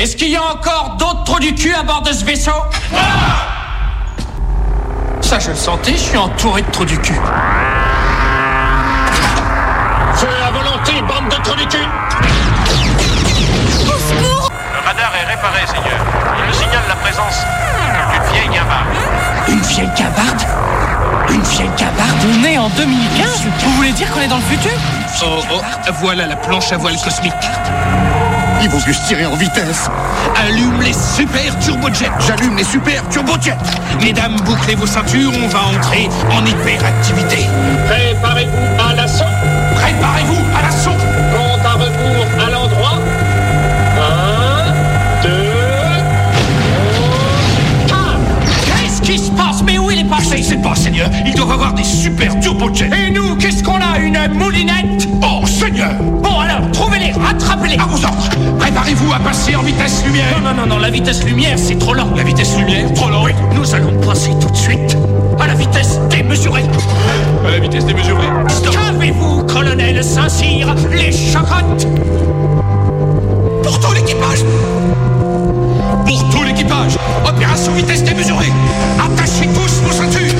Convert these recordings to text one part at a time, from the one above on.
Est-ce qu'il y a encore d'autres trous du cul à bord de ce vaisseau? Ça, je le sentais, je suis entouré de trous du cul. Feu à volonté, bande de trous du cul Le radar est réparé, Seigneur. Il me signale la présence d'une vieille gavarde. Une vieille cabarde Une vieille cabarde On est en 2015 Vous voulez dire qu'on est dans le futur? Oh, oh, voilà la planche à voile cosmique. Il vaut mieux se tirer en vitesse. Allume les super turbojets. J'allume les super turbojets. Mesdames, bouclez vos ceintures, on va entrer en hyperactivité. Préparez-vous à l'assaut. Préparez-vous à l'assaut. Compte à rebours à Mais où il est passé Je sais pas, Seigneur. Ils doivent avoir des super turbojets. Et nous, qu'est-ce qu'on a Une moulinette? Oh, Seigneur Bon, alors, trouvez-les, rattrapez-les. À vos ordres. Préparez-vous à passer en vitesse lumière. Non, non, non, non, la vitesse lumière, c'est trop lent. La vitesse lumière Trop lent, oui. Nous allons passer tout de suite à la vitesse démesurée. À la vitesse démesurée. Qu'avez-vous, colonel Saint-Cyr Les chocottes Pour tout l'équipage Pour tout l'équipage Opération vitesse démesurée. Attachez tous vos ceintures.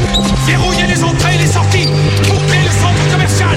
Verrouillez les entrées et les sorties. Bouclez le centre commercial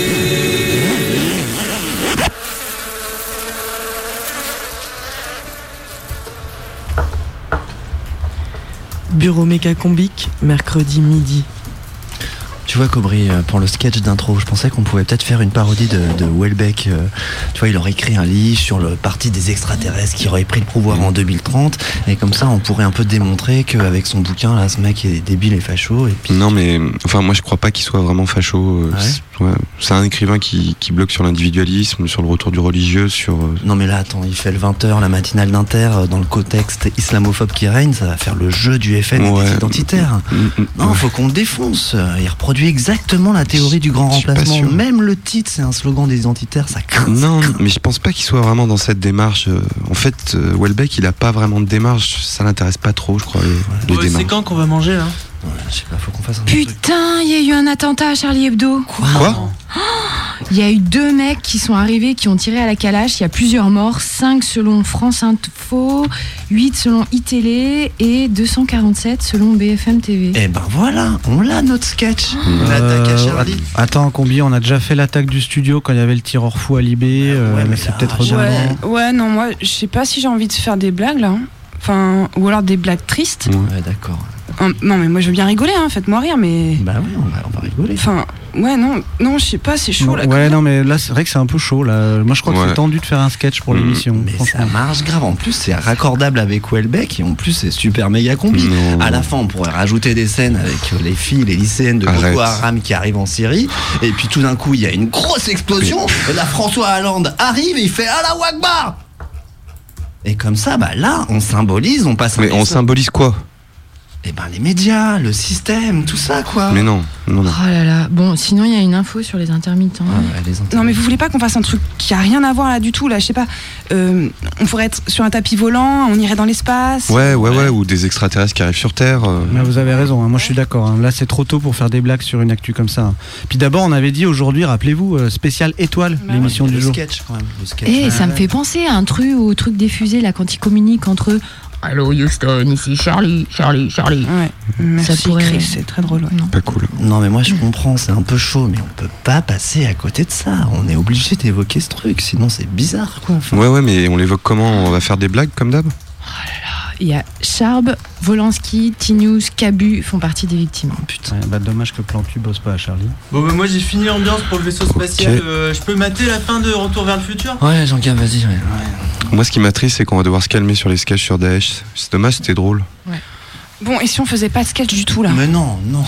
Bureau mécacombique, mercredi midi. Tu vois, Cobry, euh, pour le sketch d'intro, je pensais qu'on pouvait peut-être faire une parodie de, de Welbeck. euh, Tu vois, il aurait écrit un livre sur le parti des extraterrestres qui aurait pris le pouvoir en 2030. Et comme ça, on pourrait un peu démontrer qu'avec son bouquin, là, ce mec est débile et facho. Et puis, Non, mais enfin, moi je crois pas qu'il soit vraiment facho. euh, Ouais. c'est- ouais. C'est un écrivain qui, qui bloque sur l'individualisme, sur le retour du religieux, sur. Non mais là attends, il fait le 20h, la matinale d'Inter, dans le contexte islamophobe qui règne, ça va faire le jeu du FN Ouais. des identitaires. mm, mm, Non, faut qu'on le défonce. Il reproduit traduit exactement la théorie du grand remplacement. Même le titre, c'est un slogan des identitaires, ça craint. Non, mais je pense pas qu'il soit vraiment dans cette démarche. euh, En fait, euh, Welbeck, il a pas vraiment de démarche. Ça l'intéresse pas trop, je crois, les, les Ouais, c'est quand qu'on va manger là Ouais, je sais pas, faut qu'on fasse un truc. Putain, il y a eu un attentat à Charlie Hebdo. Quoi Il y a eu deux mecs qui sont arrivés, qui ont tiré à la calache. Il y a plusieurs morts, 5 selon France Info, 8 selon iTélé et 247 selon BFM TV. Eh ben voilà, on l'a notre sketch. L'attaque à Charlie. att- Attends, Combi, on a déjà fait l'attaque du studio quand il y avait le tireur fou à Libé. euh, ouais, mais c'est peut-être. Ouais, ouais, non, moi, je sais pas si j'ai envie de faire des blagues là. hein. Enfin, ou alors des blagues tristes. Ouais, d'accord. Non, mais moi je veux bien rigoler, hein, faites-moi rire, mais. Bah oui, on va, on va rigoler. Enfin, ouais, non, non, je sais pas, c'est chaud là. ouais, non, mais là, c'est vrai que c'est un peu chaud. Là. Moi, je crois que Ouais. c'est tendu de faire un sketch pour Mm. l'émission. Mais ça marche grave. En plus, c'est raccordable avec Welbeck et en plus, c'est super méga combi. Non. À la fin, on pourrait rajouter des scènes avec euh, les filles, les lycéennes de Arrête. Boko Haram qui arrivent en Syrie. Et puis tout d'un coup, il y a une grosse explosion. Et là, François Hollande arrive et il fait Allah Akbar Et comme ça, bah là, on symbolise, on passe un Mais on message. symbolise quoi? Eh ben, les médias, le système, tout ça, quoi. Mais non, non, non. Oh là là. Bon, sinon, il y a une info sur les intermittents. Ah ouais, les intérêts. Non, mais vous voulez pas qu'on fasse un truc qui a rien à voir là du tout, là, je sais pas. euh, on pourrait être sur un tapis volant, on irait dans l'espace. Ouais, ouais, ouais, ou des extraterrestres qui arrivent sur Terre. euh. Mais vous avez raison, hein, moi je suis d'accord. hein. Là c'est trop tôt pour faire des blagues sur une actu comme ça. hein. Puis d'abord on avait dit aujourd'hui, rappelez-vous, euh, spécial étoile, Bah l'émission le du jour. sketch, quand même. Le sketch. Eh, ça me fait penser à un truc, au truc diffusé là quand ils communiquent entre eux. Allô Houston, ici Charlie, Charlie, Charlie. Ouais, merci Ça pourrait- Chris, c'est très drôle. ouais. Pas cool. Non mais moi je comprends, c'est un peu chaud, mais on peut pas passer à côté de ça. On est obligé d'évoquer ce truc, sinon c'est bizarre quoi. Enfin, Ouais, ouais, mais on l'évoque comment? On va faire des blagues comme d'hab? Il y a Charb, Volansky, T-News, Cabu font partie des victimes. putain. Ouais, bah, dommage que Plantu bosse pas à Charlie. Bon, bah, moi j'ai fini l'ambiance pour le vaisseau spatial. Euh, je peux mater la fin de Retour vers le futur? Ouais Jean-Gab, vas-y. ouais. Moi, ce qui m'attriste, c'est qu'on va devoir se calmer sur les sketchs sur Daesh. C'est dommage, c'était drôle. Bon, et si on faisait pas de sketch du tout là? Mais non, non.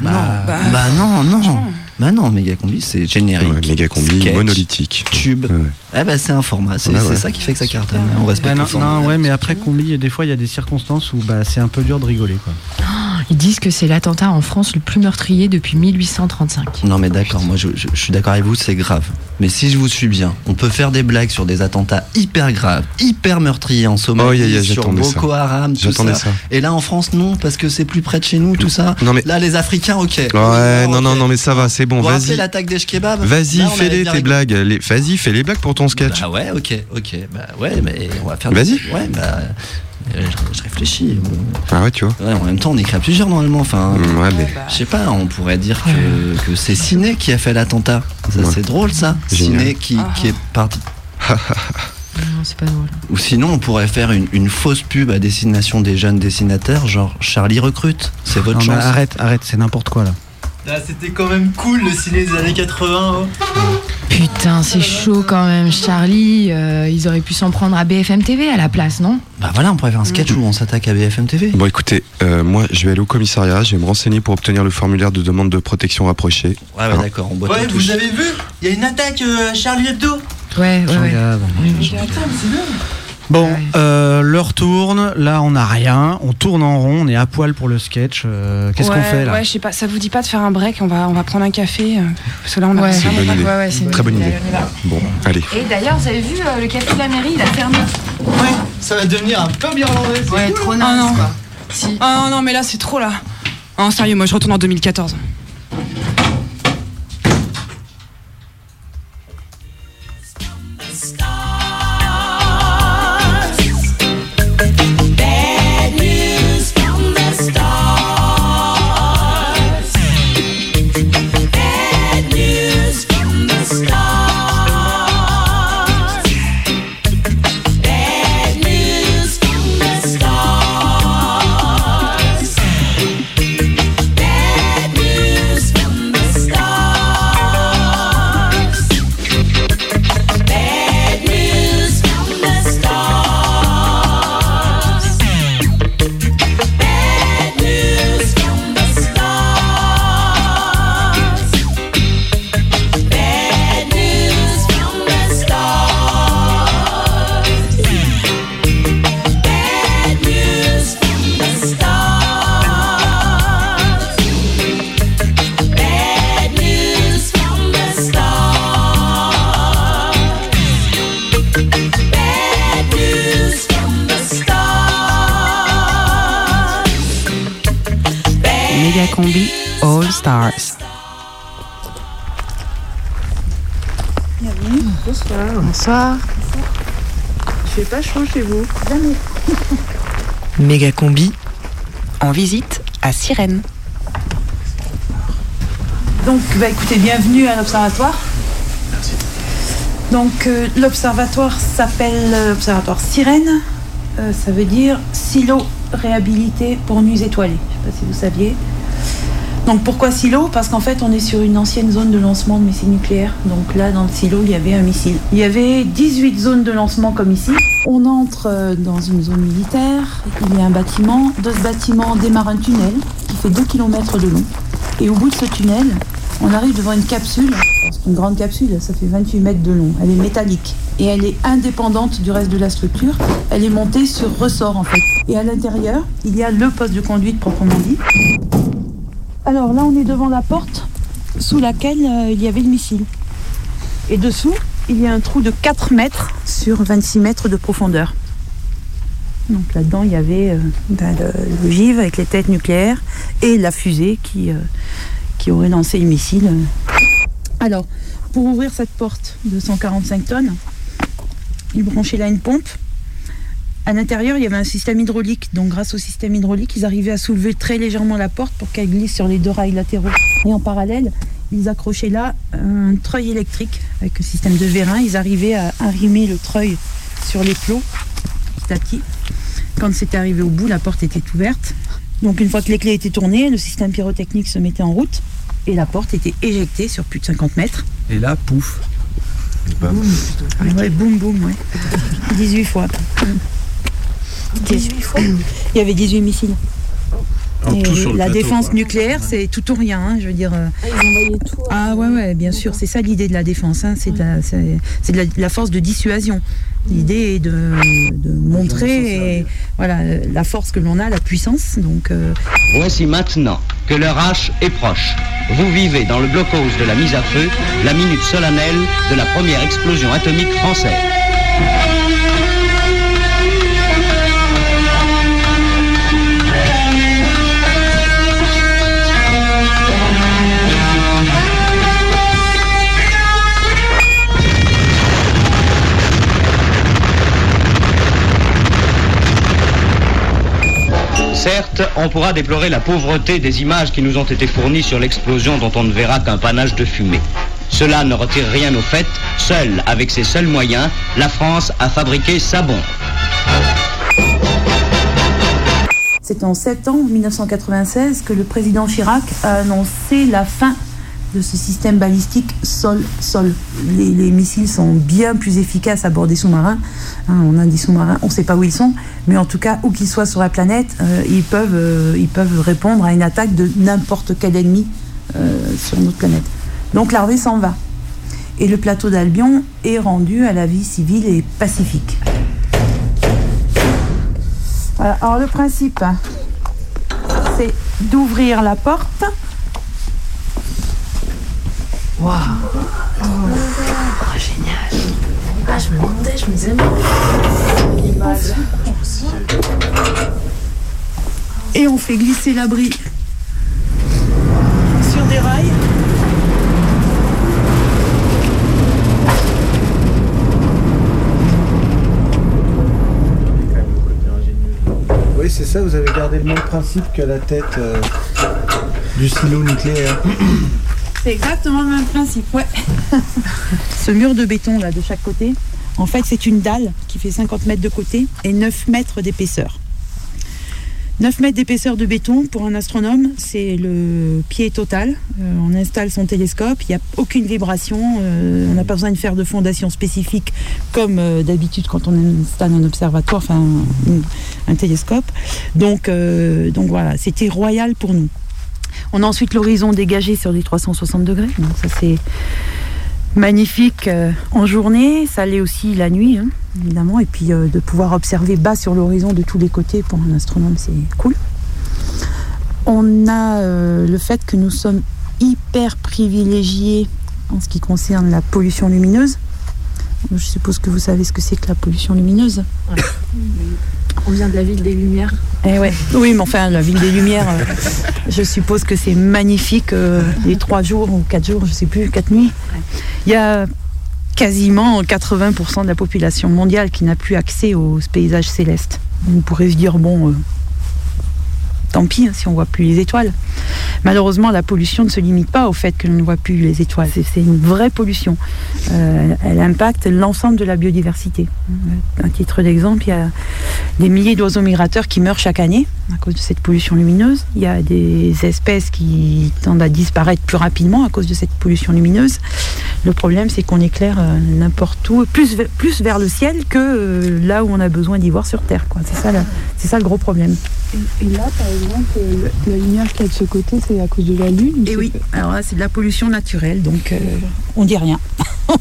Bah, bah- bah non, non. Bah non, méga combi, c'est générique. Ouais, méga combi, sketch, monolithique. Tube. Ouais. Eh bah c'est un format, c'est Ouais, ouais. ça qui fait que ça cartonne. On respecte Ouais, non, le format. non, ouais, mais après Combi, des fois il y a des circonstances où bah, c'est un peu dur de rigoler. Quoi. Ils disent que c'est l'attentat en France le plus meurtrier depuis 1835. Non mais d'accord, moi je, je- je suis d'accord avec vous, c'est grave. Mais si je vous suis bien, on peut faire des blagues sur des attentats hyper graves, hyper meurtriers en Somalie, Oh, yeah, yeah, sur Boko ça. Haram, tout J'attendais ça. ça. Et là en France non, parce que c'est plus près de chez nous, tout ça. Non, mais. Là les Africains, ok. Ouais, non, non, non, mais ça va, c'est bon, vas-y. l'attaque des kebabs Vas-y, fais-les tes blagues. Les- Vas-y, fais les blagues pour ton sketch. Bah ouais, ok, ok. Bah ouais, mais on va faire. Vas-y. Ouais, bah. Euh, Je, je réfléchis. Ah ouais, tu vois. Ouais, en même temps, on écrit à plusieurs normalement. Enfin, Mm, Ouais, mais. je sais pas, on pourrait dire que, que c'est Ciné qui a fait l'attentat. Ça, Ouais. c'est drôle, ça. Génial. Ciné qui, qui est parti. Non, c'est pas drôle. Ou sinon, on pourrait faire une, une fausse pub à destination des jeunes dessinateurs, genre Charlie recrute. C'est votre Non, chance. arrête, arrête, c'est n'importe quoi là. Là, c'était quand même cool le ciné des années 80. oh. Putain, c'est chaud quand même. Charlie, euh, ils auraient pu s'en prendre à BFM TV à la place, non? Bah voilà, on pourrait faire un sketch où on s'attaque à BFM TV. Bon, écoutez, euh, moi, je vais aller au commissariat, je vais me renseigner pour obtenir le formulaire de demande de protection rapproché. Ouais, ouais, d'accord, on boit Ouais, vous avez vu? Il y a une attaque euh, à Charlie Hebdo. Ouais, ouais, ouais. Mais attends, mais c'est dingue. Bon, euh, l'heure tourne, là on n'a rien, on tourne en rond, on est à poil pour le sketch. euh, Qu'est-ce ouais, qu'on fait là Ouais, je sais pas, ça vous dit pas de faire un break On va, on va prendre un café. euh, Parce que là, on a Ouais. C'est une bonne idée. ouais, c'est une Très bonne idée. on y va. Bon, allez. Et d'ailleurs, vous avez vu euh, le café de la mairie, il a fermé. Ouais, ça va devenir un peu irlandais. c'est Ouais, cool. trop Ah nice non. quoi. Si. Ah non, mais là, c'est trop là. Ah, sérieux, moi, je retourne en 2014. Chez vous Jamais. Méga Combi en visite à Sirène. Donc, bah, écoutez, bienvenue à l'Observatoire. Merci. Donc, euh, l'Observatoire s'appelle euh, l'Observatoire Sirène. Euh, ça veut dire silo réhabilité pour nuits étoilées. Je ne sais pas si vous saviez. Donc, pourquoi silo? Parce qu'en fait, on est sur une ancienne zone de lancement de missiles nucléaires. Donc là, dans le silo, il y avait un missile. Il y avait 18 zones de lancement comme ici. On entre euh, dans une zone militaire. Il y a un bâtiment. De ce bâtiment démarre un tunnel qui fait 2 km de long. Et au bout de ce tunnel, on arrive devant une capsule. C'est une grande capsule, ça fait 28 mètres de long. Elle est métallique et elle est indépendante du reste de la structure. Elle est montée sur ressort en fait. Et à l'intérieur, il y a le poste de conduite proprement dit. Alors là, on est devant la porte sous laquelle euh, il y avait le missile. Et dessous, il y a un trou de 4 mètres sur 26 mètres de profondeur. Donc là-dedans, il y avait euh, ben, GIV avec les têtes nucléaires et la fusée qui, euh, qui aurait lancé le missile. Alors, pour ouvrir cette porte de 145 tonnes, il branchait là une pompe. À l'intérieur, il y avait un système hydraulique. Donc, grâce au système hydraulique, ils arrivaient à soulever très légèrement la porte pour qu'elle glisse sur les deux rails latéraux. Et en parallèle, ils accrochaient là un treuil électrique avec un système de vérin. Ils arrivaient à arrimer le treuil sur les plots petit à petit. Quand c'était arrivé au bout, la porte était ouverte. Donc une fois que les clés étaient tournées, le système pyrotechnique se mettait en route et la porte était éjectée sur plus de 50 mètres. Et là, pouf. Boum. Boum, boum, ouais. 18 fois. 18 fois Il y avait 18 missiles. Alors, Et tout sur le la plateau, défense quoi. nucléaire, c'est tout ou rien, hein, je veux dire. euh, Ah, ils tout. Ah ouais, ouais, bien sûr, c'est ça l'idée de la défense, hein, c'est de, la- de force de dissuasion. L'idée est de, de montrer et, voilà, la force que l'on a, la puissance. Donc, euh, Voici maintenant que leur H est proche. Vous vivez dans le blocos de la mise à feu, la minute solennelle de la première explosion atomique française. Certes, on pourra déplorer la pauvreté des images qui nous ont été fournies sur l'explosion dont on ne verra qu'un panache de fumée. Cela ne retire rien au fait, seule, avec ses seuls moyens, la France a fabriqué sa c'est en 7 ans, 1996, que le président Chirac a annoncé la fin de ce système balistique sol-sol. Les, les missiles sont bien plus efficaces à bord des sous-marins. Hein, on a des sous-marins, on ne sait pas où ils sont, mais en tout cas, où qu'ils soient sur la planète, euh, ils, peuvent, euh, ils peuvent répondre à une attaque de n'importe quel ennemi euh, sur notre planète. Donc l'armée s'en va. Et le plateau d'Albion est rendu à la vie civile et pacifique. Alors le principe, hein, c'est d'ouvrir la porte. Waouh oh, Génial Ah, je me demandais, je me disais, mais... L'image. Et on fait glisser l'abri sur des rails. Oui, c'est ça, vous avez gardé le même principe que la tête euh, du silo nucléaire. C'est exactement le même principe, ouais. Ce mur de béton là de chaque côté, en fait c'est une dalle qui fait 50 mètres de côté et 9 mètres d'épaisseur. 9 mètres d'épaisseur de béton pour un astronome, c'est le pied total. Euh, on installe son télescope, il n'y a aucune vibration, euh, on n'a pas besoin de faire de fondation spécifique comme euh, d'habitude quand on installe un observatoire, enfin un, télescope. Donc, donc voilà, c'était royal pour nous. On a ensuite l'horizon dégagé sur les 360 degrés. Ça c'est magnifique euh, en journée, ça l'est aussi la nuit, hein, évidemment. Et puis euh, de pouvoir observer bas sur l'horizon de tous les côtés pour un astronome, c'est cool. On a euh, le fait que nous sommes hyper privilégiés en ce qui concerne la pollution lumineuse. Je suppose que vous savez ce que c'est que la pollution lumineuse. On vient de la ville des Lumières. Eh ouais. Oui, mais enfin, la ville des Lumières, euh, je suppose que c'est magnifique euh, les trois jours ou quatre jours, je sais plus, quatre nuits. Il y a quasiment 80% de la population mondiale qui n'a plus accès aux paysages célestes. On pourrait se dire, bon, euh, tant pis hein, si on voit plus les étoiles. Malheureusement, la pollution ne se limite pas au fait que l'on ne voit plus les étoiles. C'est- une vraie pollution. Euh, elle impacte l'ensemble de la biodiversité. À titre d'exemple, il y a des milliers d'oiseaux migrateurs qui meurent chaque année à cause de cette pollution lumineuse. Il y a des espèces qui tendent à disparaître plus rapidement à cause de cette pollution lumineuse. Le problème, c'est qu'on éclaire euh, n'importe où, plus, ve- plus vers le ciel que euh, là où on a besoin d'y voir sur Terre. C'est ça, le gros problème. Et là, par exemple, le- la lumière qu'il y a de ce côté, c'est à cause de la Lune Et oui, alors là, c'est de la pollution naturelle, donc euh, on dit rien.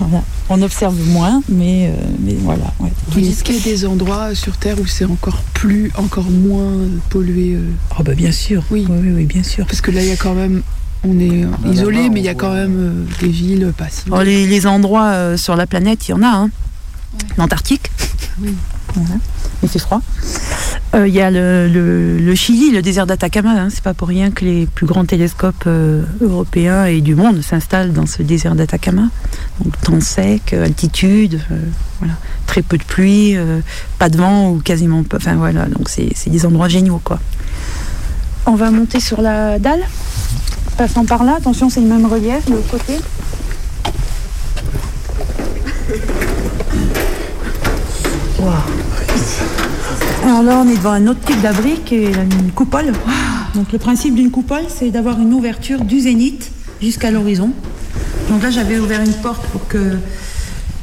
Voilà. On observe moins, mais, euh, mais voilà. ouais. Vous dites qu'il y a des endroits sur Terre où c'est encore plus, encore moins pollué. euh. Oh bah bien sûr. Oui. oui, oui, bien sûr. Parce que là, il y a quand même, on est euh, en a isolé, mais il y a on quand même euh, des villes pas si. Oh, les, les endroits euh, sur la planète, il y en a. Hein. L'Antarctique. Voilà. Il fait froid. Euh, Il y a le, le- le Chili, le désert d'Atacama. Hein. C'est pas pour rien que les plus grands télescopes euh, européens et du monde s'installent dans ce désert d'Atacama. Donc temps sec, euh, altitude, euh, voilà. très peu de pluie, pas de vent ou quasiment pas. Enfin voilà, donc c'est c'est des endroits géniaux quoi. On va monter sur la dalle, passant par là. Attention, c'est le même relief de l'autre côté. Alors là, on est devant un autre type d'abri qui est une coupole. Donc le principe d'une coupole, c'est d'avoir une ouverture du zénith jusqu'à l'horizon. Donc là, j'avais ouvert une porte pour que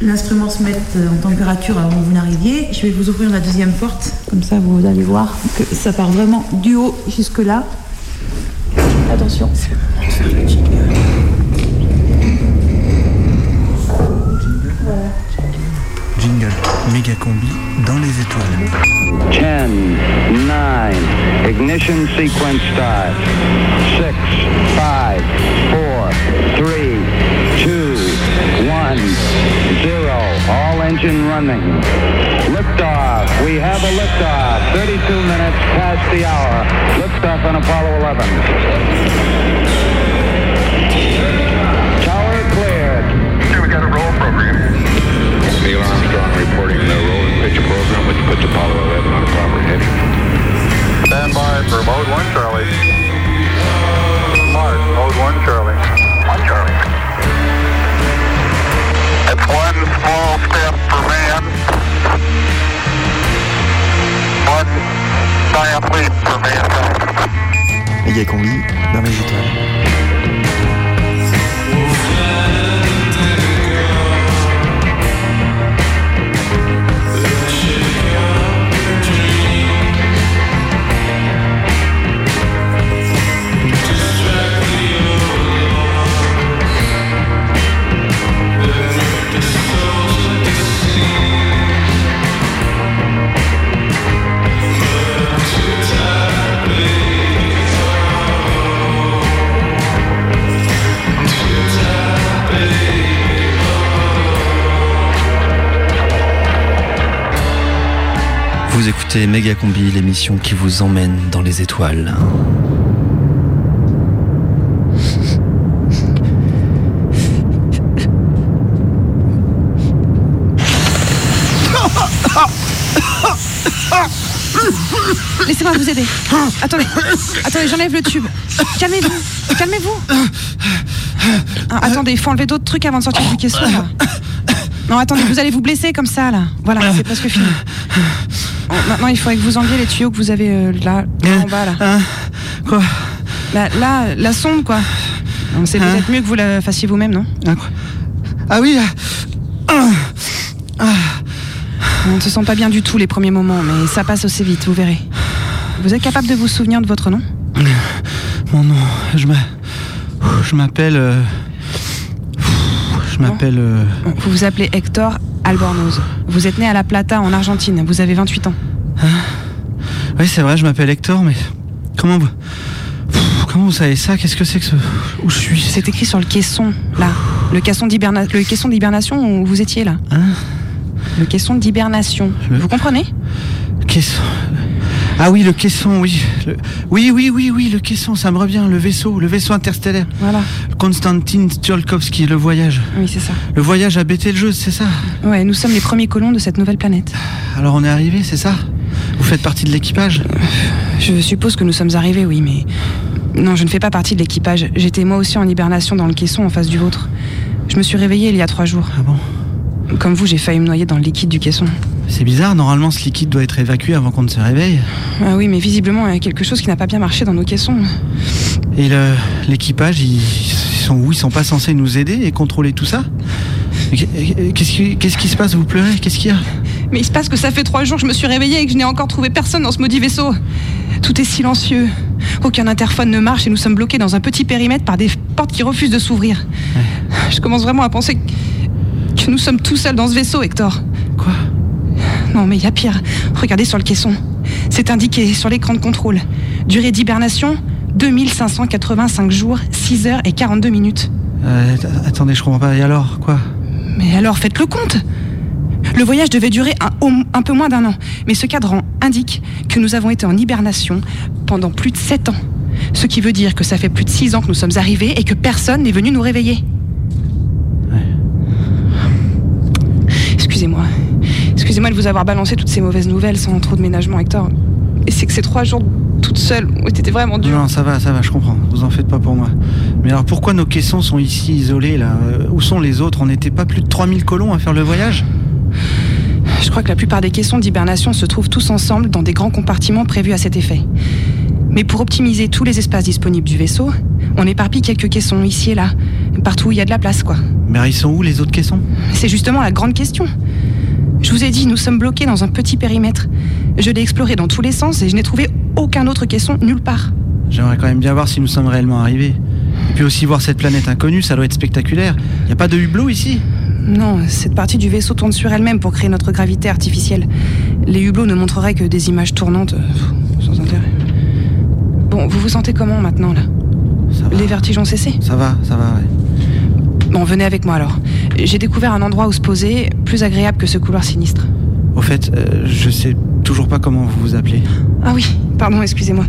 l'instrument se mette en température avant que vous n'arriviez. Je vais vous ouvrir la deuxième porte, comme ça vous allez voir que ça part vraiment du haut jusque là. Attention. Méga combi dans les étoiles. 10, 9, ignition sequence start. 6, 5, 4, 3, 2, 1, 0. All engine running. Liftoff. We have a liftoff. 32 minutes past the hour. Liftoff on Apollo 11. Tower cleared. Okay, we got a roll program. Neil Armstrong reporting the roll and pitch program, which puts Apollo 11 on a proper heading. Stand by for mode 1, Charlie. Mark, mode 1, Charlie. 1, Charlie. It's one small step for man, one giant leap for mankind. Méga combi dans les étoiles. Vous écoutez Méga Combi, l'émission qui vous emmène dans les étoiles. Laissez-moi vous aider. Attendez, attendez, j'enlève le tube. Calmez-vous, calmez-vous. Ah, attendez, il faut enlever d'autres trucs avant de sortir du caisson. Non, attendez, vous allez vous blesser comme ça là. Voilà, c'est presque fini. Bon, maintenant, il faudrait que vous enleviez les tuyaux que vous avez euh, là, là en bas là. Quoi Là, là, la sonde quoi. C'est peut-être mieux que vous la fassiez vous-même, non Ah oui On ne se sent pas bien du tout les premiers moments, mais ça passe assez vite, vous verrez. Vous êtes capable de vous souvenir de votre nom Mon nom, je m'a- je m'appelle. euh, Je m'appelle. euh, Vous vous appelez Hector Albornoz. Vous êtes né à La Plata en Argentine. Vous avez 28 ans. Oui, c'est vrai, je m'appelle Hector, mais comment vous. Comment vous savez ça? Qu'est-ce que c'est que ce. Où je suis? C'est écrit sur le caisson, là. Le caisson d'hiberna- le caisson d'hibernation où vous étiez là. Hein? Le caisson d'hibernation. Vous comprenez? Caisson. Ah oui, le caisson, oui. Le- Oui, oui, oui, oui, le caisson, ça me revient. Le vaisseau, le vaisseau interstellaire. Voilà. Konstantin Tsiolkovsky, le voyage. Oui, c'est ça. Le voyage a bêté le jeu, c'est ça? Ouais, nous sommes les premiers colons de cette nouvelle planète. Alors on est arrivé, c'est ça? Vous faites partie de l'équipage? Je suppose que nous sommes arrivés, oui, mais. Non, je ne fais pas partie de l'équipage. J'étais moi aussi en hibernation dans le caisson en face du vôtre. Je me suis réveillée il y a trois jours. Ah bon? Comme vous, j'ai failli me noyer dans le liquide du caisson. C'est bizarre, normalement ce liquide doit être évacué avant qu'on ne se réveille. Ah oui, mais visiblement, il y a quelque chose qui n'a pas bien marché dans nos caissons. Et l'équipage, ils, sont où? Ils sont pas censés nous aider et contrôler tout ça? Qu'est-ce qui, qu'est-ce qui se passe? Vous pleurez? Qu'est-ce qu'il y a? Mais il se passe que ça fait trois jours que je me suis réveillée et que je n'ai encore trouvé personne dans ce maudit vaisseau. Tout est silencieux. Aucun interphone ne marche et nous sommes bloqués dans un petit périmètre par des portes qui refusent de s'ouvrir. Je commence vraiment à penser que nous sommes tout seuls dans ce vaisseau, Hector. Quoi? Non, mais il y a pire. Regardez sur le caisson. C'est indiqué sur l'écran de contrôle. Durée d'hibernation 2585 jours, 6 heures et 42 minutes. Euh, att- Attendez, je comprends pas. Et alors Quoi? Mais alors faites le compte Le voyage devait durer un peu moins d'un an, mais ce cadran indique que nous avons été en hibernation pendant plus de 7 ans. Ce qui veut dire que ça fait plus de 6 ans que nous sommes arrivés et que personne n'est venu nous réveiller. Excusez-moi. Excusez-moi de vous avoir balancé toutes ces mauvaises nouvelles sans trop de ménagement, Hector. Et c'est que ces trois jours toute seule ont été vraiment durs. Non, ça va, ça va, je comprends. Vous en faites pas pour moi. Mais alors pourquoi nos caissons sont ici isolés là Euh, Où sont les autres On n'était pas plus de 3000 colons à faire le voyage Je crois que la plupart des caissons d'hibernation se trouvent tous ensemble dans des grands compartiments prévus à cet effet. Mais pour optimiser tous les espaces disponibles du vaisseau, on éparpille quelques caissons ici et là, partout où il y a de la place, quoi. Mais ils sont où les autres caissons? C'est justement la grande question. Je vous ai dit, nous sommes bloqués dans un petit périmètre. Je l'ai exploré dans tous les sens et je n'ai trouvé aucun autre caisson nulle part. J'aimerais quand même bien voir si nous sommes réellement arrivés. Et puis aussi voir cette planète inconnue, ça doit être spectaculaire. Y a pas de hublot ici? Non, cette partie du vaisseau tourne sur elle-même pour créer notre gravité artificielle. Les hublots ne montreraient que des images tournantes, euh, sans intérêt. Bon, vous vous sentez comment maintenant, là? Les vertiges ont cessé? Ça va, ça va, ouais. Bon, venez avec moi alors. J'ai découvert un endroit où se poser, plus agréable que ce couloir sinistre. Au fait, euh, je sais toujours pas comment vous vous appelez. Ah oui, pardon, excusez-moi.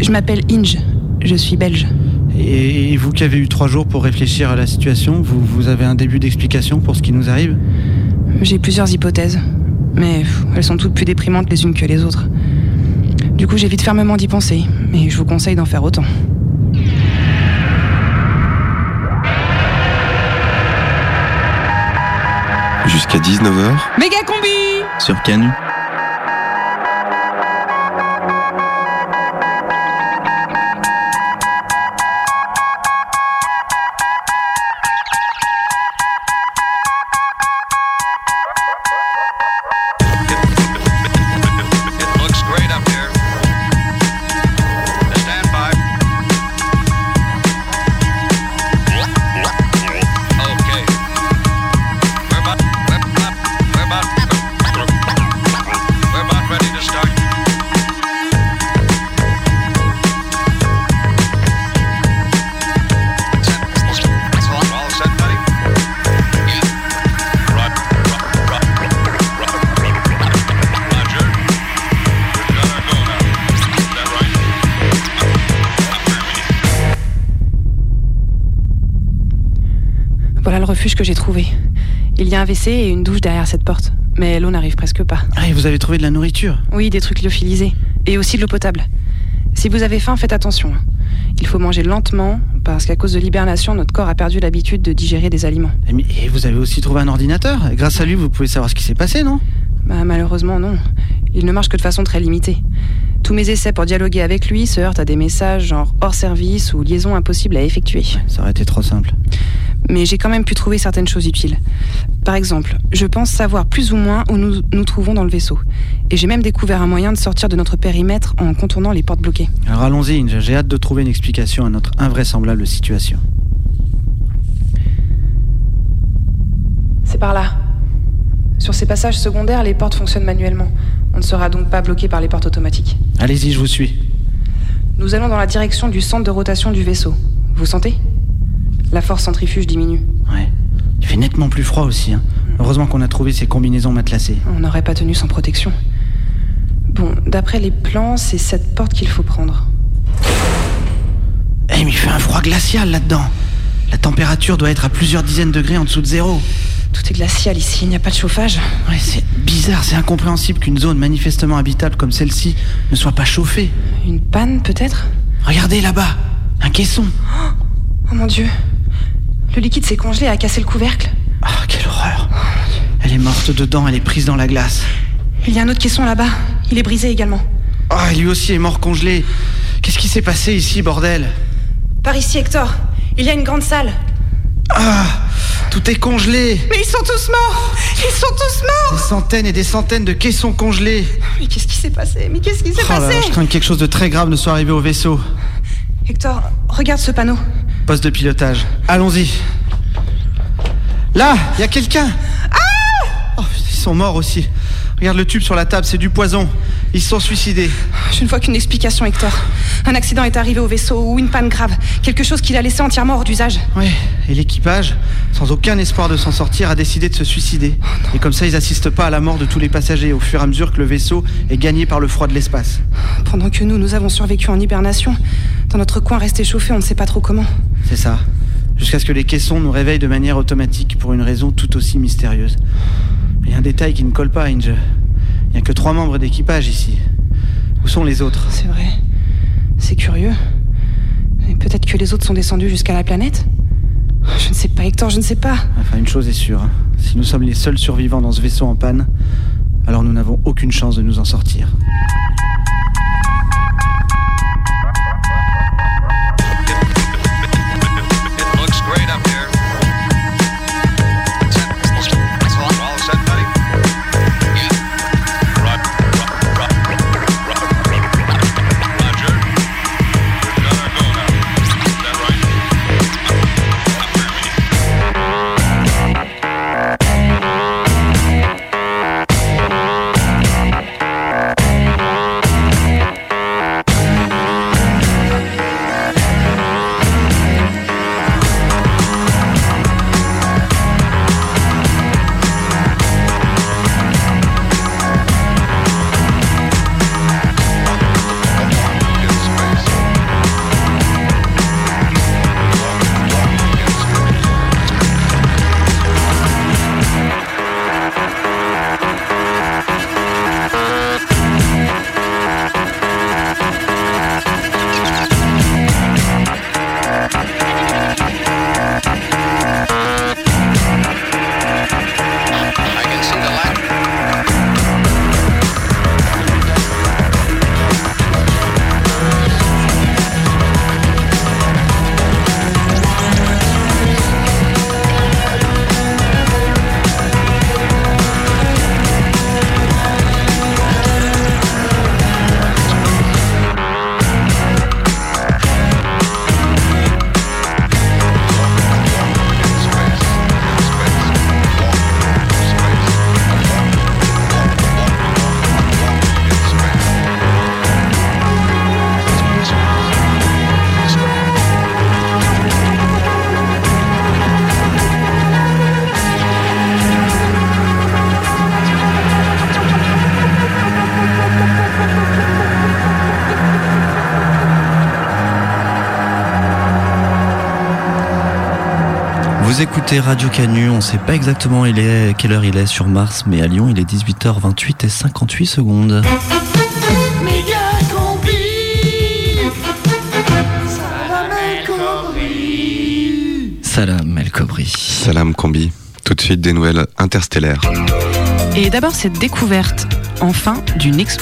Je m'appelle Inge. Je suis belge. Et vous qui avez eu trois jours pour réfléchir à la situation, vous, vous avez un début d'explication pour ce qui nous arrive? J'ai plusieurs hypothèses, mais pff, elles sont toutes plus déprimantes les unes que les autres. Du coup, j'évite fermement d'y penser, mais je vous conseille d'en faire autant. Jusqu'à 19h Méga combi Sur Canu. Que j'ai trouvé. Il y a un WC et une douche derrière cette porte, mais l'eau n'arrive presque pas. Ah, et vous avez trouvé de la nourriture? Oui, des trucs lyophilisés. Et aussi de l'eau potable. Si vous avez faim, faites attention. Il faut manger lentement, parce qu'à cause de l'hibernation, notre corps a perdu l'habitude de digérer des aliments. Et, mais- et vous avez aussi trouvé un ordinateur? Grâce à lui, vous pouvez savoir ce qui s'est passé, non? Bah, malheureusement, non. Il ne marche que de façon très limitée. Tous mes essais pour dialoguer avec lui se heurtent à des messages genre hors service ou liaison impossible à effectuer. Ça aurait été trop simple. Mais j'ai quand même pu trouver certaines choses utiles. Par exemple, je pense savoir plus ou moins où nous nous trouvons dans le vaisseau. Et j'ai même découvert un moyen de sortir de notre périmètre en contournant les portes bloquées. Alors allons-y, Inge, j'ai hâte de trouver une explication à notre invraisemblable situation. C'est par là. Sur ces passages secondaires, les portes fonctionnent manuellement. On ne sera donc pas bloqué par les portes automatiques. Allez-y, je vous suis. Nous allons dans la direction du centre de rotation du vaisseau. Vous sentez? La force centrifuge diminue. Ouais. Il fait nettement plus froid aussi. hein. Heureusement qu'on a trouvé ces combinaisons matelassées. On n'aurait pas tenu sans protection. Bon, d'après les plans, c'est cette porte qu'il faut prendre. Eh, mais il fait un froid glacial là-dedans. La température doit être à plusieurs dizaines de degrés en dessous de zéro. Tout est glacial ici, il n'y a pas de chauffage. Ouais, c'est bizarre, c'est incompréhensible qu'une zone manifestement habitable comme celle-ci ne soit pas chauffée. Une panne, peut-être? Regardez là-bas, un caisson. Oh mon dieu. Le liquide s'est congelé et a cassé le couvercle. Ah, quelle horreur. Elle est morte dedans, elle est prise dans la glace. Il y a un autre caisson là-bas. Il est brisé également. Ah, lui aussi est mort congelé. Qu'est-ce qui s'est passé ici, bordel? Par ici, Hector. Il y a une grande salle. Ah, tout est congelé. Mais ils sont tous morts Ils sont tous morts Des centaines et des centaines de caissons congelés. Mais qu'est-ce qui s'est passé? Mais qu'est-ce qui s'est Oh passé là, je crains que quelque chose de très grave ne soit arrivé au vaisseau. Hector, regarde ce panneau. Poste de pilotage. Allons-y. Là, il y a quelqu'un. Oh, ils sont morts aussi. Regarde le tube sur la table, c'est du poison. Ils se sont suicidés. Je ne vois qu'une explication, Hector. Un accident est arrivé au vaisseau ou une panne grave. Quelque chose qui l'a laissé entièrement hors d'usage. Ouais, et l'équipage, sans aucun espoir de s'en sortir, a décidé de se suicider. et comme ça, ils assistent pas à la mort de tous les passagers au fur et à mesure que le vaisseau est gagné par le froid de l'espace. Pendant que nous, nous avons survécu en hibernation, dans notre coin resté chauffé, on ne sait pas trop comment. C'est ça. Jusqu'à ce que les caissons nous réveillent de manière automatique pour une raison tout aussi mystérieuse. Il y a un détail qui ne colle pas, Inge. Il n'y a que trois membres d'équipage ici. Où sont les autres? C'est vrai. C'est curieux. Et peut-être que les autres sont descendus jusqu'à la planète? Je ne sais pas, Hector, je ne sais pas. Enfin, une chose est sûre. hein. Si nous sommes les seuls survivants dans ce vaisseau en panne, alors nous n'avons aucune chance de nous en sortir. Écoutez Radio Canu, on sait pas exactement il est, quelle heure il est sur Mars, mais à Lyon il est 18h28 et 58 secondes. Salam El Khomri Salam El Kobri. Salam Combi. Tout de suite des nouvelles interstellaires. Et d'abord cette découverte, enfin, d'une ex-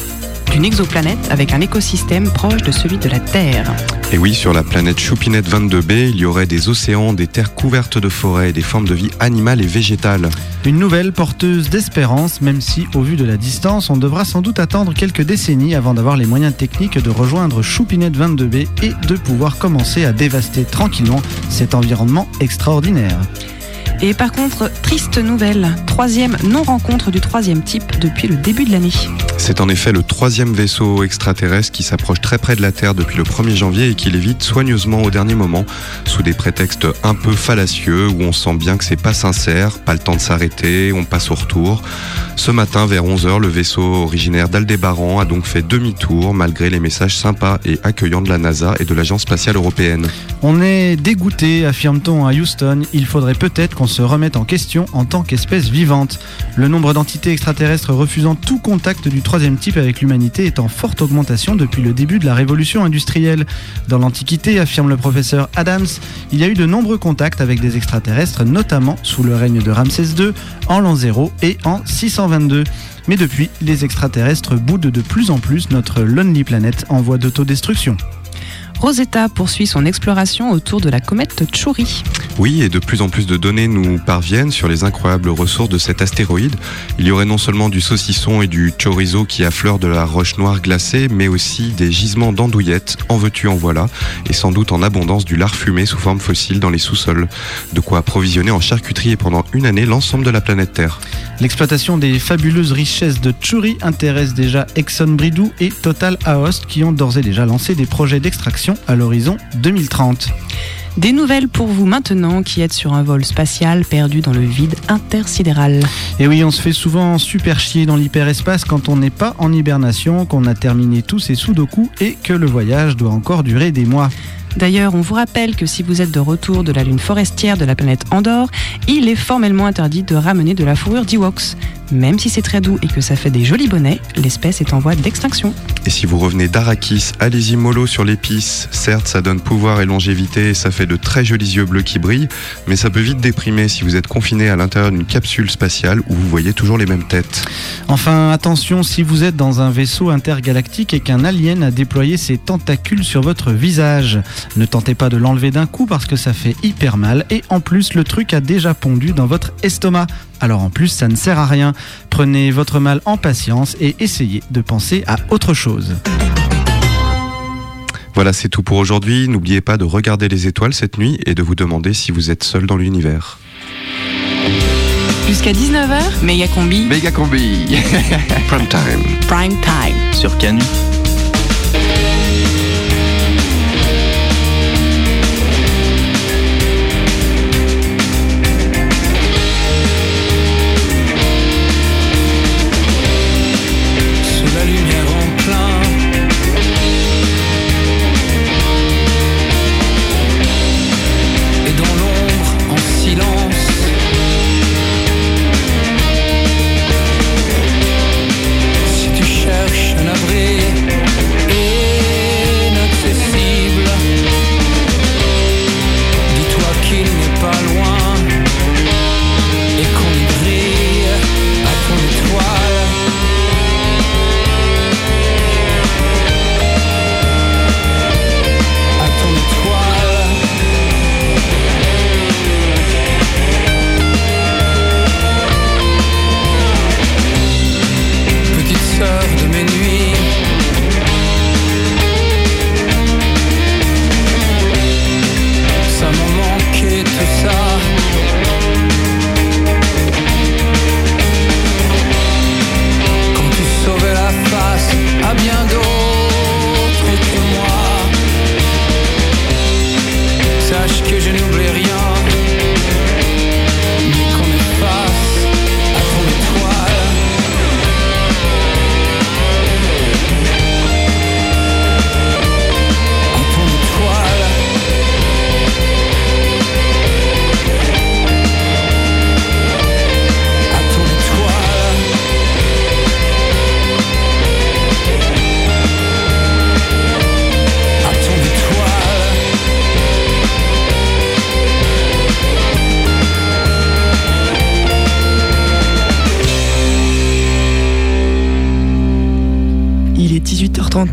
d'une exoplanète avec un écosystème proche de celui de la Terre. Et oui, sur la planète Choupinette 22b, il y aurait des océans, des terres couvertes de forêts et des formes de vie animale et végétale. Une nouvelle porteuse d'espérance, même si, au vu de la distance, on devra sans doute attendre quelques décennies avant d'avoir les moyens techniques de rejoindre Choupinette 22b et de pouvoir commencer à dévaster tranquillement cet environnement extraordinaire. Et par contre, triste nouvelle, troisième non-rencontre du troisième type depuis le début de l'année. C'est en effet le troisième vaisseau extraterrestre qui s'approche très près de la Terre depuis le 1er janvier et qui l'évite soigneusement au dernier moment, sous des prétextes un peu fallacieux où on sent bien que c'est pas sincère, pas le temps de s'arrêter, on passe au retour. Ce matin, vers 11h, le vaisseau originaire d'Aldébaran a donc fait demi-tour malgré les messages sympas et accueillants de la NASA et de l'Agence spatiale européenne. On est dégoûté, affirme-t-on à Houston. Il faudrait peut-être qu'on se remette en question en tant qu'espèce vivante. Le nombre d'entités extraterrestres refusant tout contact du troisième type avec l'humanité est en forte augmentation depuis le début de la révolution industrielle. Dans l'Antiquité, affirme le professeur Adams, il y a eu de nombreux contacts avec des extraterrestres, notamment sous le règne de Ramsès II en l'an 0 et en 622. Mais depuis, les extraterrestres boudent de plus en plus notre Lonely Planet en voie d'autodestruction. Rosetta poursuit son exploration autour de la comète Chury. Oui, et de plus en plus de données nous parviennent sur les incroyables ressources de cet astéroïde. Il y aurait non seulement du saucisson et du chorizo qui affleurent de la roche noire glacée, mais aussi des gisements d'andouillettes, en veux-tu en voilà, et sans doute en abondance du lard fumé sous forme fossile dans les sous-sols. De quoi approvisionner en charcuterie et pendant une année l'ensemble de la planète Terre. L'exploitation des fabuleuses richesses de Chury intéresse déjà Exxon Bridou et Total Aost qui ont d'ores et déjà lancé des projets d'extraction à l'horizon 2030. Des nouvelles pour vous maintenant qui êtes sur un vol spatial perdu dans le vide intersidéral. Et oui, on se fait souvent super chier dans l'hyperespace quand on n'est pas en hibernation, qu'on a terminé tous ses sudoku et que le voyage doit encore durer des mois. D'ailleurs, on vous rappelle que si vous êtes de retour de la lune forestière de la planète Andorre, il est formellement interdit de ramener de la fourrure d'Ewoks. Même si c'est très doux et que ça fait des jolis bonnets, l'espèce est en voie d'extinction. Et si vous revenez d'Arakis, allez-y mollo sur l'épice. Certes, ça donne pouvoir et longévité et ça fait de très jolis yeux bleus qui brillent, mais ça peut vite déprimer si vous êtes confiné à l'intérieur d'une capsule spatiale où vous voyez toujours les mêmes têtes. Enfin, attention si vous êtes dans un vaisseau intergalactique et qu'un alien a déployé ses tentacules sur votre visage. Ne tentez pas de l'enlever d'un coup parce que ça fait hyper mal et en plus le truc a déjà pondu dans votre estomac. Alors en plus ça ne sert à rien. Prenez votre mal en patience et essayez de penser à autre chose. Voilà, c'est tout pour aujourd'hui. N'oubliez pas de regarder les étoiles cette nuit et de vous demander si vous êtes seul dans l'univers. Jusqu'à 19h, méga combi. Méga combi. Prime time. Prime time. Sur Canu.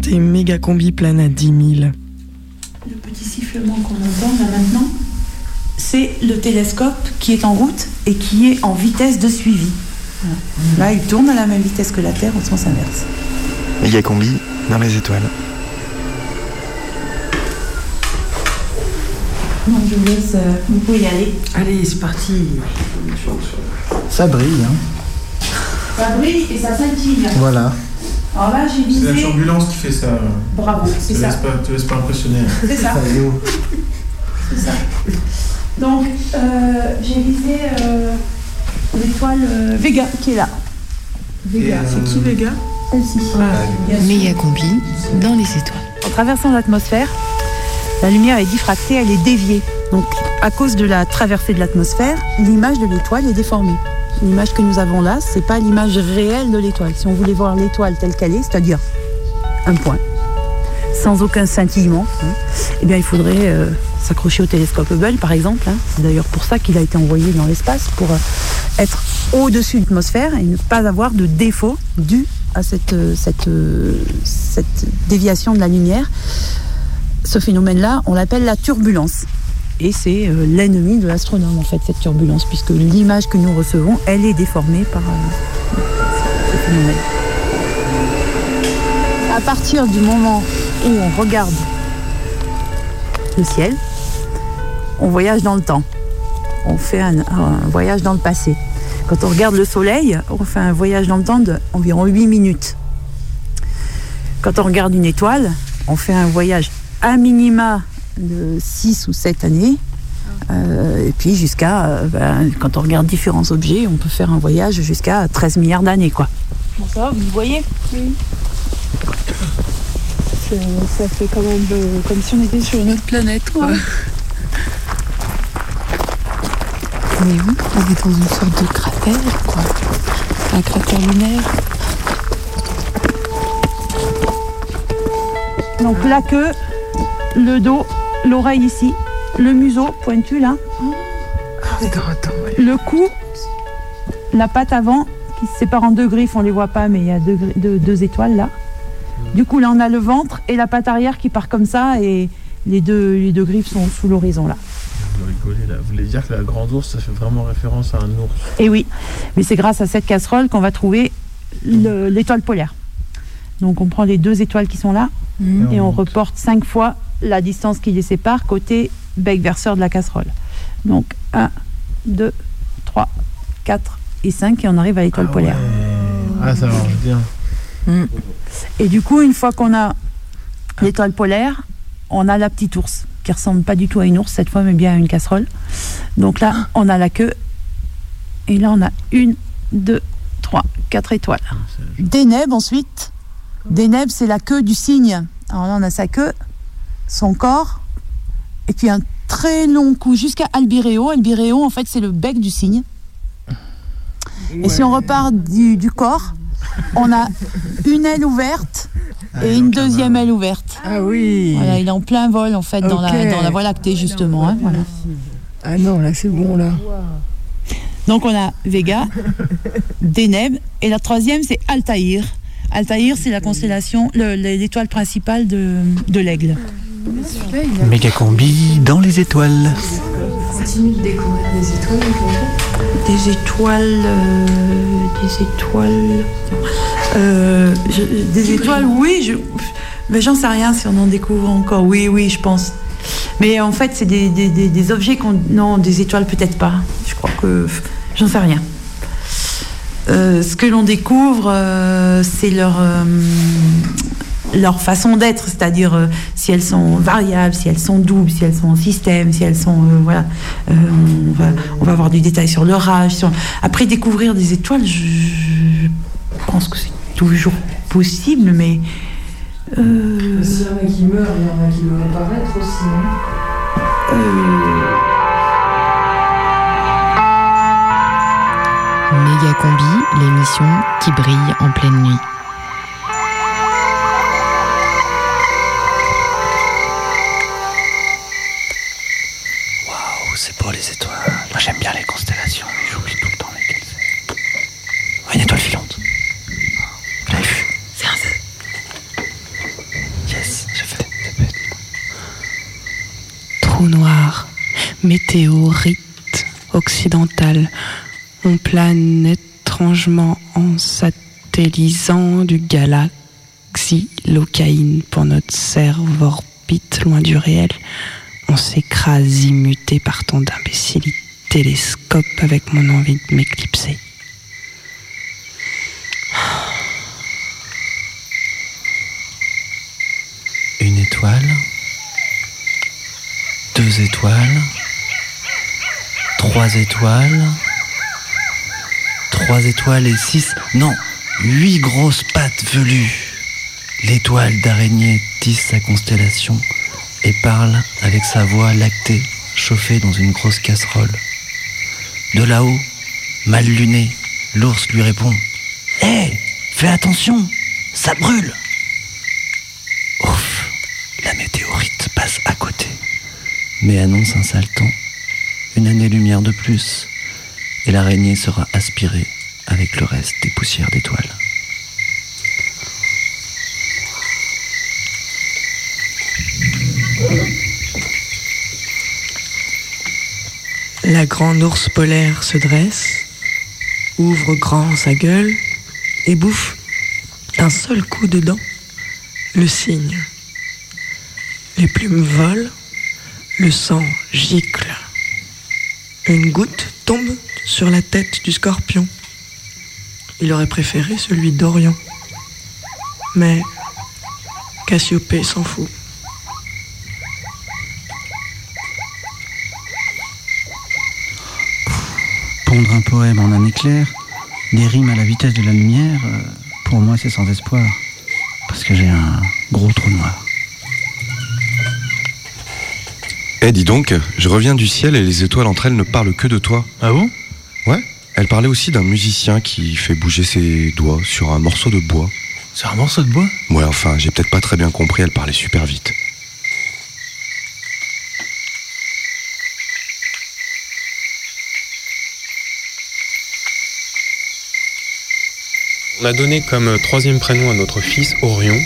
Et méga combi plane à 10 000. Le petit sifflement qu'on entend là maintenant, c'est le télescope qui est en route et qui est en vitesse de suivi. Voilà. Là, il tourne à la même vitesse que la Terre en sens inverse. Méga combi dans les étoiles. Donc, je vous laisse, euh, vous pouvez y aller. Allez, c'est parti. Ça brille, hein Ça brille et ça scintille. Voilà. Alors là, j'ai C'est la turbulence qui fait ça. Bravo, c'est ça. pas, te laisse pas impressionner. C'est ça. C'est ça. Donc, euh, j'ai visé euh, l'étoile euh, Vega qui est là. Vega. C'est qui Vega Celle-ci. Méga combi dans les étoiles. En traversant l'atmosphère, la lumière est diffractée, elle est déviée. Donc, à cause de la traversée de l'atmosphère, l'image de l'étoile est déformée. L'image que nous avons là, c'est pas l'image réelle de l'étoile. Si on voulait voir l'étoile telle qu'elle est, c'est-à-dire un point, sans aucun scintillement, hein, eh bien, il faudrait euh, s'accrocher au télescope Hubble, par exemple. hein. C'est d'ailleurs pour ça qu'il a été envoyé dans l'espace, pour euh, être au-dessus de l'atmosphère et ne pas avoir de défaut dû à cette, euh, cette, cette déviation de la lumière. Ce phénomène-là, on l'appelle la turbulence. Et c'est euh, l'ennemi de l'astronome, en fait, cette turbulence, puisque l'image que nous recevons, elle est déformée par euh, ce phénomène. À partir du moment où on regarde le ciel, on voyage dans le temps. On fait un, un voyage dans le passé. Quand on regarde le soleil, on fait un voyage dans le temps d'environ 8 minutes. Quand on regarde une étoile, on fait un voyage à minima de 6 ou 7 années. Euh, et puis jusqu'à, euh, ben, quand on regarde différents objets, on peut faire un voyage jusqu'à 13 milliards d'années. quoi. Bon, ça va, vous voyez? Oui. Ça fait quand même euh, comme si on était sur une autre planète. Quoi. Mais oui, on est dans une sorte de cratère, quoi. Un cratère lunaire. Donc la queue, le dos, l'oreille ici, le museau pointu là, le cou, la patte avant qui se sépare en deux griffes, on les voit pas mais il y a deux, gri- deux- deux étoiles là. Du coup là on a le ventre et la patte arrière qui part comme ça et les deux, les deux griffes sont sous l'horizon là. Vous rigolez là. Vous voulez dire que la grande ours, ça fait vraiment référence à un ours Et oui, mais c'est grâce à cette casserole qu'on va trouver le- l'étoile polaire. Donc on prend les deux étoiles qui sont là Mhm. et on reporte cinq fois la distance qui les sépare côté bec verseur de la casserole. Donc 1, 2, 3, 4 et 5 et on arrive à l'étoile polaire. Ah, ça marche bien. Et du coup, une fois qu'on a l'étoile polaire, on a la petite ours qui ressemble pas du tout à une ours cette fois, mais bien à une casserole. Donc là, on a la queue. Et là, on a une, deux, trois, quatre étoiles. Deneb ensuite. Deneb, c'est la queue du cygne. Alors là, on a sa queue, son corps, et puis un très long cou jusqu'à Albireo. Albireo, en fait, c'est le bec du cygne. Et si on repart du, du corps, on a une aile ouverte et une deuxième aile ouverte. Ah oui. Voilà, il est en plein vol en fait dans, la, dans la Voie lactée justement. hein, voilà. Ah non, là c'est bon là. Donc on a Vega, Deneb et la troisième c'est Altaïr. Altaïr c'est la constellation, le- le- l'étoile principale de, de l'aigle. Méga combi dans les étoiles. Continue de découvrir des étoiles. Des étoiles, euh, des étoiles, euh, je- des étoiles, oui, je, mais j'en sais rien si on en découvre encore. Oui, oui, je pense. Mais en fait, c'est des, des- des- des objets qu'on, non, des étoiles peut-être pas. Je crois que, j'en sais rien. Euh, ce que l'on découvre, euh, c'est leur euh, leur façon d'être, c'est-à-dire euh, si elles sont variables, si elles sont doubles, si elles sont en système, si elles sont euh, voilà, Euh, on, va, on va avoir du détail sur leur âge. sur- Après découvrir des étoiles, je, je pense que c'est toujours possible, mais euh, S'il y en a qui meurent, il y en a qui vont apparaître aussi. hein. Méga combi, l'émission qui brille en pleine nuit. Waouh, c'est beau les étoiles. Moi j'aime bien les constellations, mais j'oublie tout le temps lesquelles c'est. Oh, une étoile filante. Vous l'avez vu C'est un feu. Yes, j'ai fait. c'est bête. Trou noir, météorite On plane étrangement en satellisant du galaxie locaïne pour notre cerveau orbite loin du réel. On s'écrase immuté par tant d'imbécilité télescope avec mon envie de m'éclipser. étoile, deux étoiles, trois étoiles, trois étoiles et six, non, huit grosses pattes velues. L'étoile d'araignée tisse sa constellation et parle avec sa voix lactée, chauffée dans une grosse casserole. De là-haut, mal luné, l'ours lui répond Hé, fais attention, ça brûle Ouf, la météorite passe à côté, mais annonce un sale une année-lumière de plus, et l'araignée sera aspirée avec le reste des poussières d'étoiles. La grande ours polaire se dresse, ouvre grand sa gueule et bouffe d'un seul coup de dent le cygne. Les plumes volent, le sang gicle. Une goutte tombe sur la tête du scorpion. Il aurait préféré celui d'Orion. Mais Cassiopée s'en fout. Pondre un poème en un éclair, des rimes à la vitesse de la lumière, euh, pour moi c'est sans espoir. Parce que j'ai un gros trou noir. Eh, dis donc, je reviens du ciel et les étoiles entre elles ne parlent que de toi. Ah bon? Ouais. Elle parlait aussi d'un musicien qui fait bouger ses doigts sur un morceau de bois. Sur un morceau de bois? Ouais, enfin, j'ai peut-être pas très bien compris, elle parlait super vite. On a donné comme troisième prénom à notre fils Orion.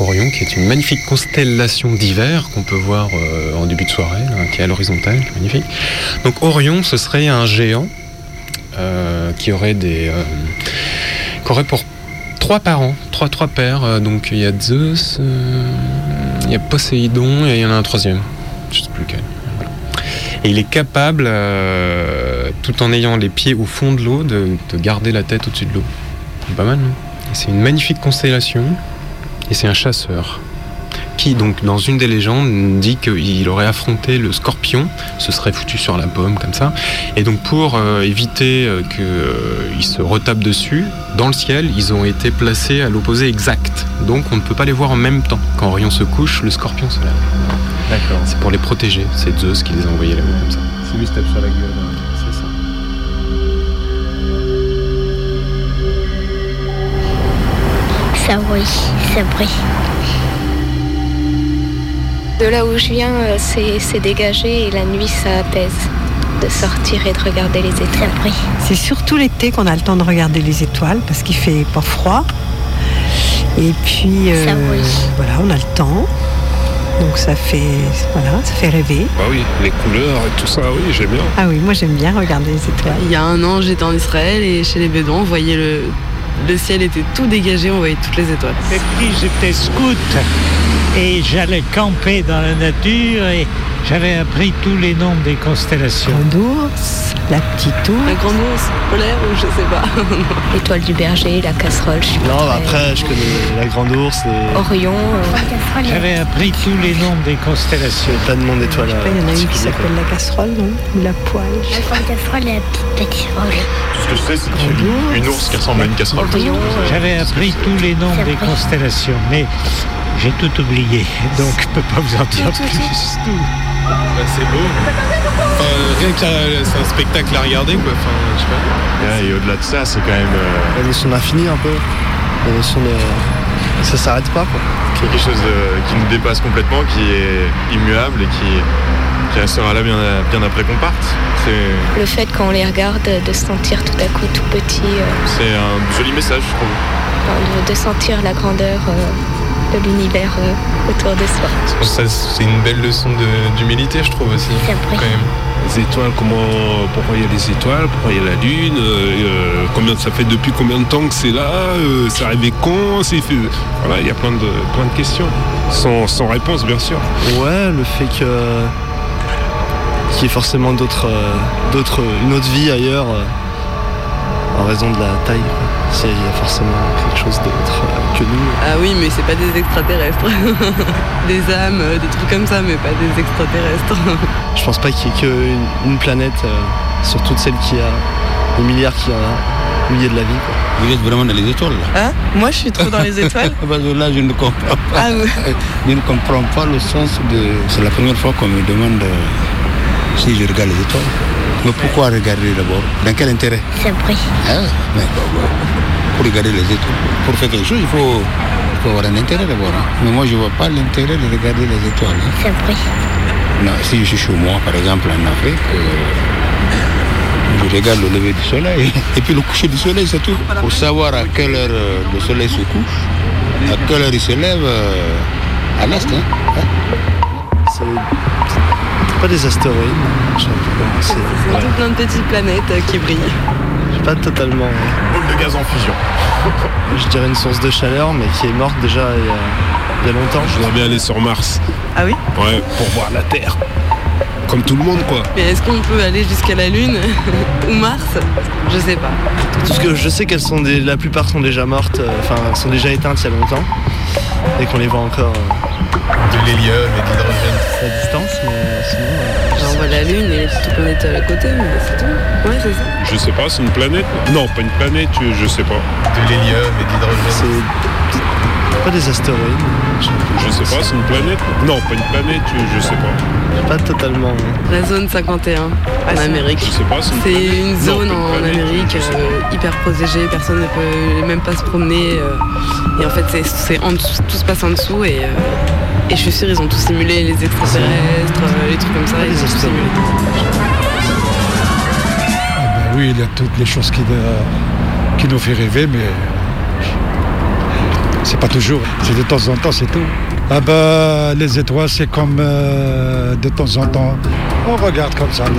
Orion, qui est une magnifique constellation d'hiver qu'on peut voir euh, en début de soirée, qui est à l'horizontale, magnifique. Donc Orion, ce serait un géant euh, qui aurait des, euh, qui aurait pour trois parents, trois trois pères. Donc il y a Zeus, il y a Poséidon et il y en a un troisième, je sais plus lequel. Et il est capable, tout en ayant les pieds au fond de l'eau, de, de garder la tête au-dessus de l'eau. Pas mal, non? C'est une magnifique constellation. Et c'est un chasseur qui, donc, dans une des légendes, dit qu'il aurait affronté le scorpion, se serait foutu sur la pomme, comme ça. Et donc, pour euh, éviter qu'il se retape dessus, dans le ciel, ils ont été placés à l'opposé exact. Donc, on ne peut pas les voir en même temps. Quand Orion se couche, le scorpion se lève. D'accord. C'est pour les protéger. C'est Zeus qui les a envoyés là-haut, comme ça. C'est lui se tape sur la gueule. hein. Ça. Brille, ça brille. De là où je viens, euh, c'est c'est dégagé et la nuit, ça apaise. De sortir et de regarder les étoiles. C'est surtout l'été qu'on a le temps de regarder les étoiles parce qu'il fait pas froid. Et puis euh, voilà, on a le temps. Donc ça fait voilà, ça fait rêver. Bah oui, les couleurs et tout ça, oui, j'aime bien. Ah oui, moi j'aime bien regarder les étoiles. Il y a un an, j'étais en Israël et chez les Bédouins, on voyait le, le ciel était tout dégagé, on voyait toutes les étoiles. Et puis j'étais scout et j'allais camper dans la nature et j'avais appris tous les noms des constellations. La petite ours. La grande ours polaire ou je sais pas. L'étoile du berger, la casserole, je suis pas Non, très- après, je connais la grande ourse et Orion. euh, J'avais appris tous les noms des constellations. plein de monde d'étoiles. Il y en a une qui s'appelle la casserole, non Ou la poêle. La grande casserole et la petite casserole. Tout ce que je sais, c'est une, une ours qui ressemble à une casserole. J'avais appris tous les noms des constellations, mais j'ai tout oublié, donc je peux pas vous en dire plus. Bah, c'est beau. Enfin, rien que c'est un spectacle à regarder, quoi. Enfin, je sais pas. et au-delà de ça, c'est quand même. La notion d'infini un peu. La notion de. Ça s'arrête pas quoi. quelque chose de- qui nous dépasse complètement, qui est immuable et qui, qui restera là bien, bien après qu'on parte. C'est, Le fait quand on les regarde de se sentir tout à coup tout petit, euh, c'est un joli message, je trouve. enfin, de, de sentir la grandeur euh, de l'univers euh, autour de soi. Ça, c'est une belle leçon d'humilité, je trouve aussi. Quand même. Les étoiles, comment, pourquoi il y a des étoiles, pourquoi il y a la lune, euh, euh, combien ça fait depuis combien de temps que c'est là, euh, c'est arrivé quand, c'est fait- voilà, il y a plein de plein de questions, sans, sans réponse bien sûr. Ouais, le fait que qu'il y ait forcément d'autres, euh, d'autres, une autre vie ailleurs euh, en raison de la taille. il y a forcément quelque chose d'autre euh, que nous. Ah oui, mais c'est pas des extraterrestres. des âmes, euh, des trucs comme ça, mais pas des extraterrestres. Je pense pas qu'il y ait qu'une une planète euh, sur toutes celles qui a, les milliards qu'il y en a, au milieu de la vie. Quoi. Vous êtes vraiment dans les étoiles là Hein? Moi, je suis trop dans les étoiles. Parce que là, je ne comprends pas. Ah. Je ne comprends pas le sens de. C'est la première fois qu'on me demande euh, si je regarde les étoiles. Mais pourquoi regarder d'abord? Dans quel intérêt? C'est vrai. Ah mais bon, bon, Pour regarder les étoiles. Pour faire quelque chose, il faut, il faut avoir un intérêt d'abord. hein. Mais moi, je ne vois pas l'intérêt de regarder les étoiles. hein. C'est vrai. Non, si je suis chez moi, par exemple, en Afrique, euh, je regarde le lever du soleil et puis le coucher du soleil, c'est tout. Pour savoir à quelle heure euh, le soleil se couche, à quelle heure il se lève euh, à l'est. hein? C'est pas des astéroïdes. je sais pas comment c'est. C'est tout plein de petites planètes euh, qui brillent. Pas totalement. Boule de gaz en fusion. Je dirais une source de chaleur, mais qui est morte déjà il y a, il y a longtemps. Je voudrais bien aller sur Mars. Ah oui? Ouais, pour voir la Terre. Comme tout le monde, quoi. Mais est-ce qu'on peut aller jusqu'à la Lune ou Mars? Je sais pas. Tout ce que je sais qu'elles sont des, la plupart sont déjà mortes, euh, enfin sont déjà éteintes il y a longtemps, et qu'on les voit encore euh, De l'hélium et de l'hydrogène. à distance, mais sinon. euh, on voit la Lune et les petites planètes à la côté, mais c'est tout. Ouais, c'est ça. Je sais pas, c'est une planète? Non, pas une planète, je, je sais pas. De l'hélium et de l'hydrogène. C'est pas des astéroïdes. Je sais pas, c'est une planète? Non, pas une planète, je, je sais pas. Pas totalement. La zone 51 en Amérique. Je sais pas, c'est une zone en planète, Amérique euh, hyper protégée, personne ne peut même pas se promener. euh, et en fait, c'est- c'est en dessous- tout se passe en dessous et, euh, et je suis sûre ils ont tout simulé, les extraterrestres, euh, les trucs comme ça, ils ont tout simulé. Ah ben oui, il y a toutes les choses qui, euh, qui nous fait rêver, mais c'est pas toujours. C'est de temps en temps, c'est tout. Ah ben, les étoiles, c'est comme euh, de temps en temps, on regarde comme ça. le-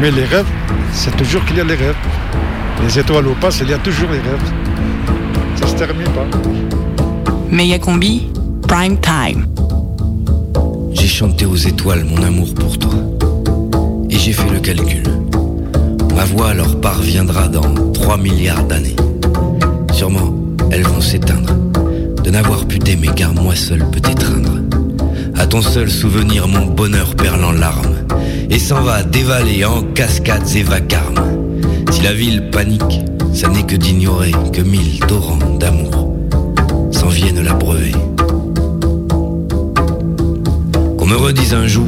Mais les rêves, c'est toujours qu'il y a les rêves. Les étoiles ou pas, il y a toujours les rêves. Ça se termine pas. Méga combi, prime time. J'ai chanté aux étoiles mon amour pour toi. Et j'ai fait le calcul. Ma voix leur parviendra dans 3 milliards d'années. Sûrement, elles vont s'éteindre. De n'avoir pu t'aimer car moi seul peut t'étreindre. À ton seul souvenir, mon bonheur perle en larmes. Et s'en va dévaler en cascades et vacarmes. Si la ville panique, ça n'est que d'ignorer que mille torrents d'amour s'en viennent l'abreuver. Qu'on me redise un jour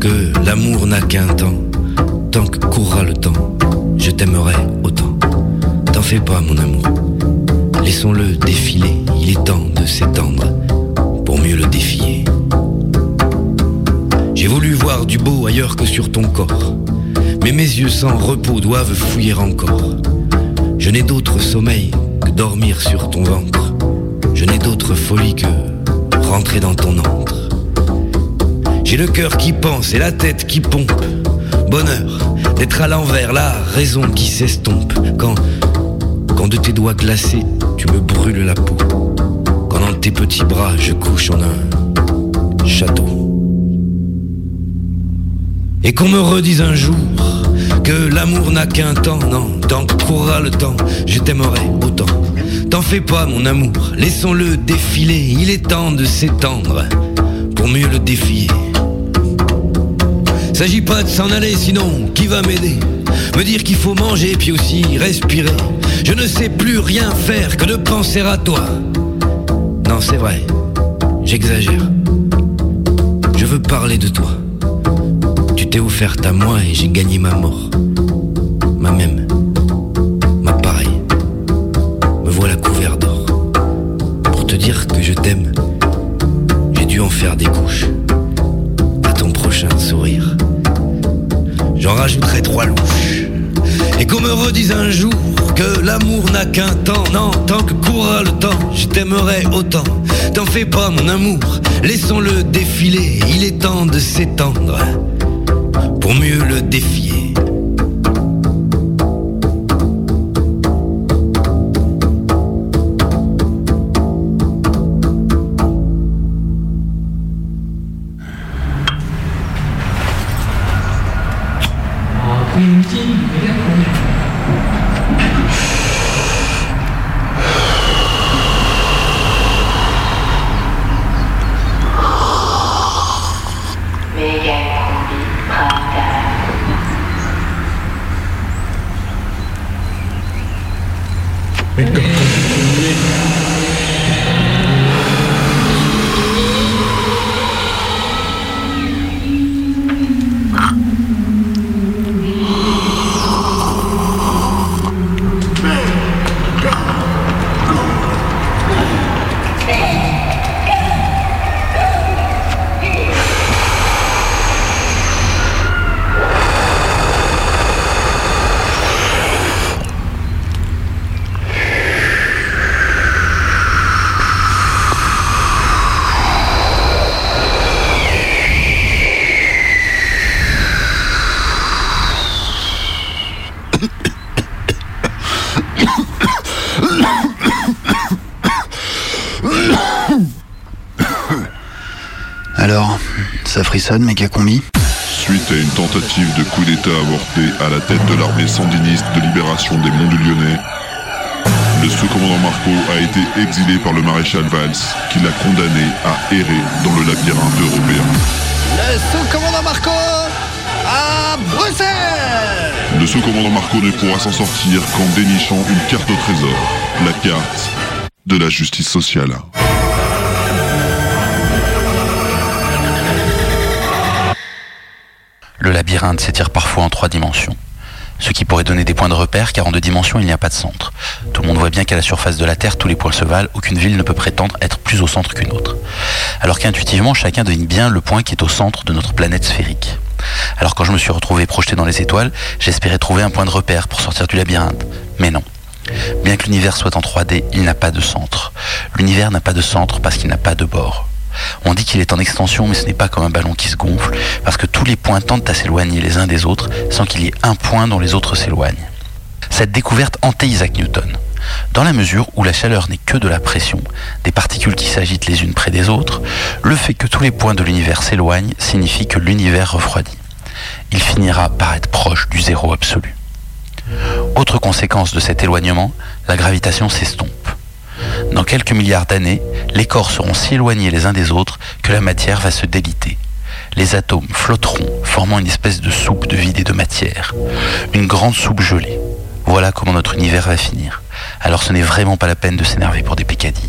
que l'amour n'a qu'un temps. Tant que courra le temps, je t'aimerai autant. T'en fais pas, mon amour. Laissons-le défiler, il est temps de s'étendre pour mieux le défier. J'ai voulu voir du beau ailleurs que sur ton corps, mais mes yeux sans repos doivent fouiller encore. Je n'ai d'autre sommeil que dormir sur ton ventre. Je n'ai d'autre folie que rentrer dans ton antre. J'ai le cœur qui pense et la tête qui pompe. Bonheur d'être à l'envers, la raison qui s'estompe. Quand, de tes doigts glacés, tu me brûles la peau. Quand dans tes petits bras, je couche en un château. Et qu'on me redise un jour que l'amour n'a qu'un temps, non, tant que courra le temps, je t'aimerai autant. T'en fais pas, mon amour, laissons-le défiler, il est temps de s'étendre pour mieux le défier. S'agit pas de s'en aller, sinon qui va m'aider? Me dire qu'il faut manger puis aussi respirer. Je ne sais plus rien faire que de penser à toi. Non, c'est vrai, j'exagère. Je veux parler de toi. Tu t'es offerte à moi et j'ai gagné ma mort. Qu'un temps. Non, tant que courra le temps, je t'aimerai autant. T'en fais pas, mon amour, laissons-le défiler. Il est temps de s'étendre pour mieux le défier. Ça frissonne, mec à combi Suite à une tentative de coup d'État avorté à la tête de l'armée sandiniste de libération des Monts du Lyonnais, le sous-commandant Marco a été exilé par le maréchal Valls, qui l'a condamné à errer dans le labyrinthe européen. Le sous-commandant Marco à Bruxelles Le sous-commandant Marco ne pourra s'en sortir qu'en dénichant une carte au trésor, la carte de la justice sociale. Le labyrinthe s'étire parfois en trois dimensions. Ce qui pourrait donner des points de repère car en deux dimensions il n'y a pas de centre. Tout le monde voit bien qu'à la surface de la Terre tous les points se valent, aucune ville ne peut prétendre être plus au centre qu'une autre. Alors qu'intuitivement chacun devine bien le point qui est au centre de notre planète sphérique. Alors quand je me suis retrouvé projeté dans les étoiles, j'espérais trouver un point de repère pour sortir du labyrinthe. Mais non. Bien que l'univers soit en 3D, il n'a pas de centre. L'univers n'a pas de centre parce qu'il n'a pas de bord. On dit qu'il est en extension, mais ce n'est pas comme un ballon qui se gonfle, parce que tous les points tentent à s'éloigner les uns des autres sans qu'il y ait un point dont les autres s'éloignent. Cette découverte hantait Isaac Newton. Dans la mesure où la chaleur n'est que de la pression, des particules qui s'agitent les unes près des autres, le fait que tous les points de l'univers s'éloignent signifie que l'univers refroidit. Il finira par être proche du zéro absolu. Autre conséquence de cet éloignement, la gravitation s'estompe. Dans quelques milliards d'années, les corps seront si éloignés les uns des autres que la matière va se déliter. Les atomes flotteront, formant une espèce de soupe de vide et de matière. Une grande soupe gelée. Voilà comment notre univers va finir. Alors ce n'est vraiment pas la peine de s'énerver pour des picadilles.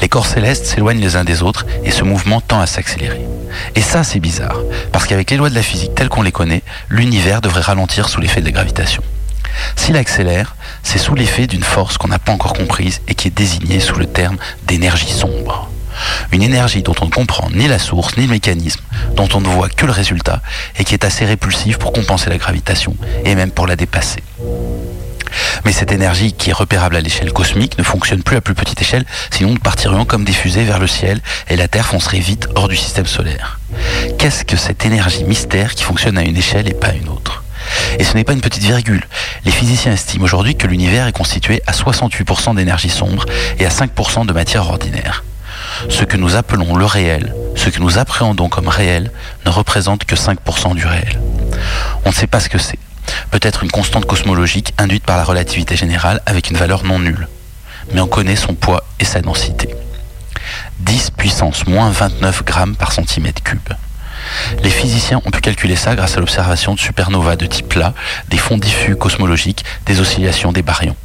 Les corps célestes s'éloignent les uns des autres et ce mouvement tend à s'accélérer. Et ça, c'est bizarre, parce qu'avec les lois de la physique telles qu'on les connaît, l'univers devrait ralentir sous l'effet de la gravitation. S'il accélère, c'est sous l'effet d'une force qu'on n'a pas encore comprise et qui est désignée sous le terme d'énergie sombre. Une énergie dont on ne comprend ni la source ni le mécanisme, dont on ne voit que le résultat et qui est assez répulsive pour compenser la gravitation et même pour la dépasser. Mais cette énergie qui est repérable à l'échelle cosmique ne fonctionne plus à plus petite échelle, sinon nous partirions comme des fusées vers le ciel et la Terre foncerait vite hors du système solaire. Qu'est-ce que cette énergie mystère qui fonctionne à une échelle et pas à une autre? Et ce n'est pas une petite virgule. Les physiciens estiment aujourd'hui que l'univers est constitué à 68% d'énergie sombre et à 5% de matière ordinaire. Ce que nous appelons le réel, ce que nous appréhendons comme réel, ne représente que 5% du réel. On ne sait pas ce que c'est. Peut-être une constante cosmologique induite par la relativité générale avec une valeur non nulle. Mais on connaît son poids et sa densité. 10 puissance moins 29 grammes par centimètre cube. Les physiciens ont pu calculer ça grâce à l'observation de supernovas de type plat, des fonds diffus cosmologiques, des oscillations des baryons.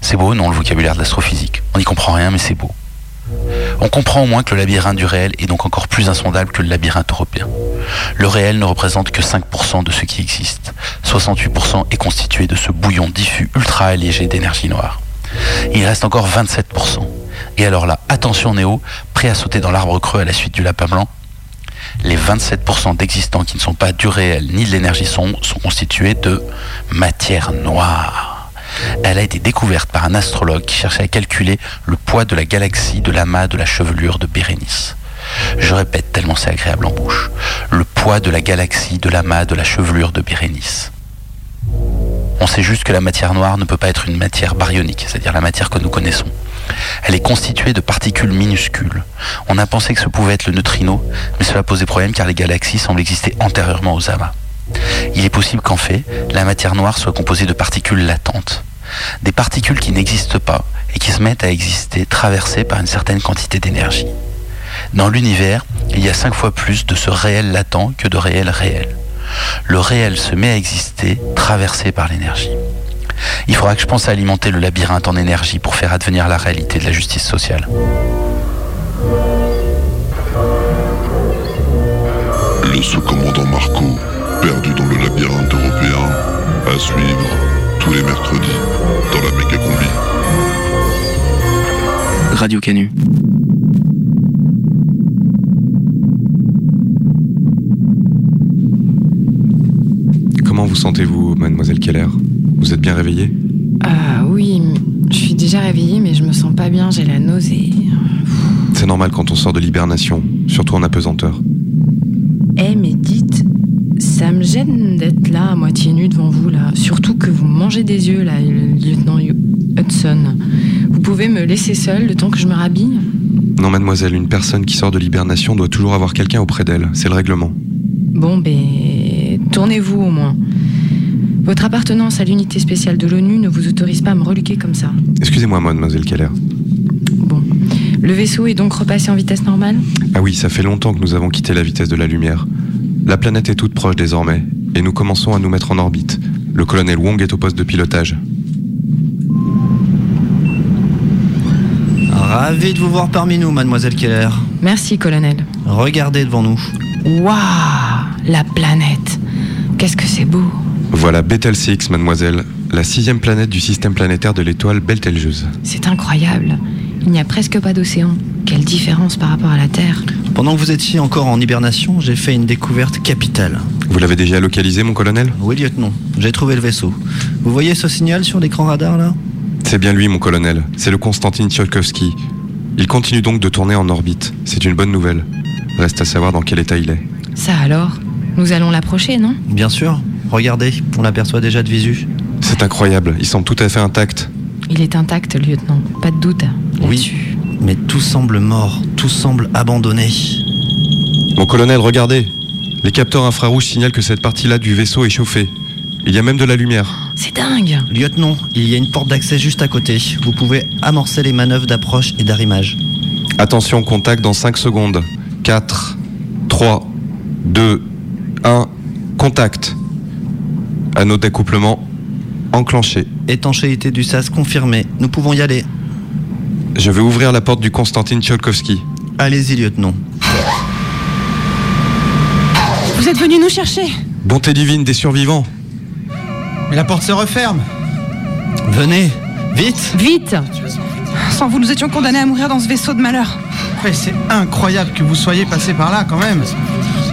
C'est beau, non, le vocabulaire de l'astrophysique. On n'y comprend rien, mais c'est beau. On comprend au moins que le labyrinthe du réel est donc encore plus insondable que le labyrinthe européen. Le réel ne représente que 5% de ce qui existe. 68% est constitué de ce bouillon diffus ultra allégé d'énergie noire. Il reste encore 27%. Et alors là, attention Néo, prêt à sauter dans l'arbre creux à la suite du lapin blanc les 27% d'existants qui ne sont pas du réel ni de l'énergie sombre sont constitués de matière noire. Elle a été découverte par un astrologue qui cherchait à calculer le poids de la galaxie de l'amas de la chevelure de Bérénice. Je répète tellement c'est agréable en bouche. Le poids de la galaxie de l'amas de la chevelure de Bérénice. On sait juste que la matière noire ne peut pas être une matière baryonique, c'est-à-dire la matière que nous connaissons. Elle est constituée de particules minuscules. On a pensé que ce pouvait être le neutrino, mais cela posait problème car les galaxies semblent exister antérieurement aux amas. Il est possible qu'en fait, la matière noire soit composée de particules latentes. Des particules qui n'existent pas et qui se mettent à exister traversées par une certaine quantité d'énergie. Dans l'univers, il y a cinq fois plus de ce réel latent que de réel réel. Le réel se met à exister traversé par l'énergie. Il faudra que je pense à alimenter le labyrinthe en énergie pour faire advenir la réalité de la justice sociale. Le sous-commandant Marco, perdu dans le labyrinthe européen, à suivre tous les mercredis dans la méga combi. Radio Canu. Comment vous sentez-vous, mademoiselle Keller? Vous êtes bien réveillée Ah oui, je suis déjà réveillée, mais je me sens pas bien, j'ai la nausée. C'est normal quand on sort de l'hibernation, surtout en apesanteur. Eh, mais dites, ça me gêne d'être là, à moitié nu devant vous, là. Surtout que vous mangez des yeux, là, le lieutenant Hudson. Vous pouvez me laisser seule le temps que je me rhabille? Non, mademoiselle, une personne qui sort de l'hibernation doit toujours avoir quelqu'un auprès d'elle. C'est le règlement. Bon, ben, tournez-vous au moins. Votre appartenance à l'unité spéciale de l'ONU ne vous autorise pas à me reluquer comme ça. Excusez-moi, mademoiselle Keller. Le vaisseau est donc repassé en vitesse normale? Ah oui, ça fait longtemps que nous avons quitté la vitesse de la lumière. La planète est toute proche désormais, et nous commençons à nous mettre en orbite. Le colonel Wong est au poste de pilotage. Ravi de vous voir parmi nous, mademoiselle Keller. Merci, colonel. Regardez devant nous. Waouh La planète Qu'est-ce que c'est beau Voilà Betelgeuse, mademoiselle, la sixième planète du système planétaire de l'étoile Betelgeuse. C'est incroyable. Il n'y a presque pas d'océan. Quelle différence par rapport à la Terre. Pendant que vous étiez encore en hibernation, j'ai fait une découverte capitale. Vous l'avez déjà localisé, mon colonel? Oui, lieutenant. J'ai trouvé le vaisseau. Vous voyez ce signal sur l'écran radar là? C'est bien lui, mon colonel. C'est le Konstantin Tcholkovsky. Il continue donc de tourner en orbite. C'est une bonne nouvelle. Reste à savoir dans quel état il est. Ça alors? Nous allons l'approcher, non? Bien sûr. Regardez, on l'aperçoit déjà de visu. C'est incroyable. Il semble tout à fait intact. Il est intact, lieutenant. Pas de doute. Oui, mais tout semble mort, tout semble abandonné. Mon colonel, regardez. Les capteurs infrarouges signalent que cette partie-là du vaisseau est chauffée. Il y a même de la lumière. C'est dingue Lieutenant, il y a une porte d'accès juste à côté. Vous pouvez amorcer les manœuvres d'approche et d'arrimage. Attention, contact dans 5 secondes. 4, 3, 2, 1, contact. Anneau d'accouplement enclenché. Étanchéité du sas confirmée. Nous pouvons y aller. Je vais ouvrir la porte du Konstantin Tcholkovsky. Allez-y, lieutenant. Vous êtes venu nous chercher Bonté divine des survivants. Mais la porte se referme. Venez, vite Vite Sans vous, nous étions condamnés à mourir dans ce vaisseau de malheur. Ouais, c'est incroyable que vous soyez passé par là quand même.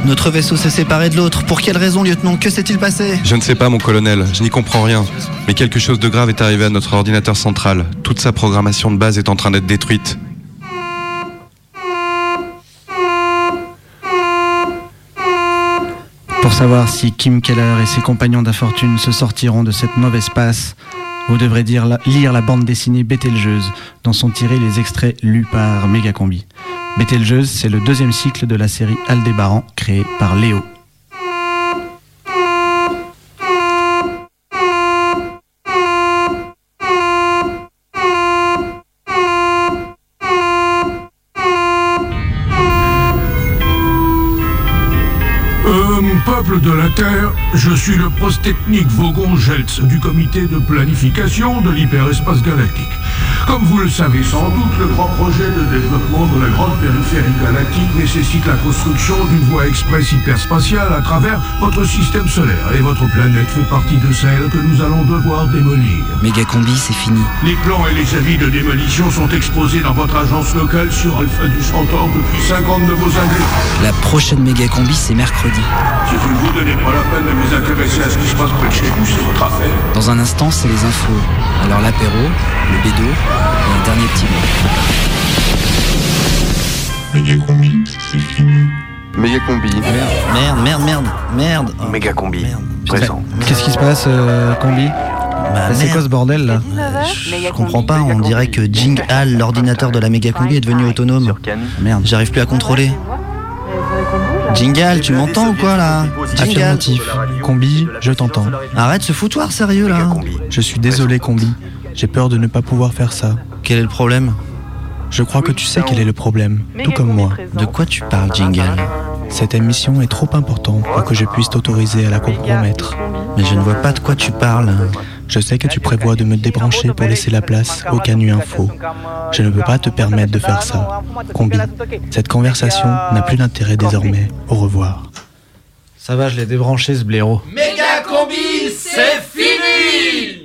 Notre vaisseau s'est séparé de l'autre. Pour quelle raison, lieutenant? Que s'est-il passé? Je ne sais pas, mon colonel, je n'y comprends rien. Mais quelque chose de grave est arrivé à notre ordinateur central. Toute sa programmation de base est en train d'être détruite. Pour savoir si Kim Keller et ses compagnons d'infortune se sortiront de cette mauvaise passe, vous devrez dire lire la bande dessinée Bételgeuse, dont sont tirés les extraits lus par Megacombi. Bételgeuse, c'est le deuxième cycle de la série Aldébaran, créée par Léo. De la Terre, je suis le prostechnique Vogon Geltz du comité de planification de l'hyperespace galactique. Comme vous le savez sans doute, le grand projet de développement de la grande périphérie galactique nécessite la construction d'une voie express hyperspatiale à travers votre système solaire et votre planète fait partie de celle que nous allons devoir démolir. Mégacombi, c'est fini. Les plans et les avis de démolition sont exposés dans votre agence locale sur Alpha du Centaure depuis 50 de vos années. La prochaine Mégacombi, c'est mercredi. Si vous ne vous donnez pas la peine de vous intéresser à ce qui se passe près de chez vous, c'est votre affaire. Dans un instant, c'est les infos. Alors l'apéro, le bédo et un dernier petit mot. Mégacombi, c'est fini. Mégacombi. Merde, merde, merde, merde. Oh, Mégacombi. Présent. Qu'est-ce qui se passe, euh, Combi Bah, C'est merde. quoi ce bordel là Je comprends pas, on dirait que Jing Hal, l'ordinateur de la Megacombi, est devenu autonome. Merde, j'arrive plus à contrôler. Jingal, tu m'entends ou quoi là Jingal Affirmatif. Combi, je t'entends. Arrête ce foutoir sérieux là Je suis désolé, Combi. J'ai peur de ne pas pouvoir faire ça. Quel est le problème? Je crois que tu sais quel est le problème, tout comme moi. De quoi tu parles, Jingal Cette émission est trop importante pour que je puisse t'autoriser à la compromettre. Mais je ne vois pas de quoi tu parles. Je sais que tu prévois de me débrancher pour laisser la place au Canu Info. Je ne peux pas te permettre de faire ça. Combi, cette conversation n'a plus d'intérêt désormais. Au revoir. Ça va, je l'ai débranché ce blaireau. Méga combi, c'est fini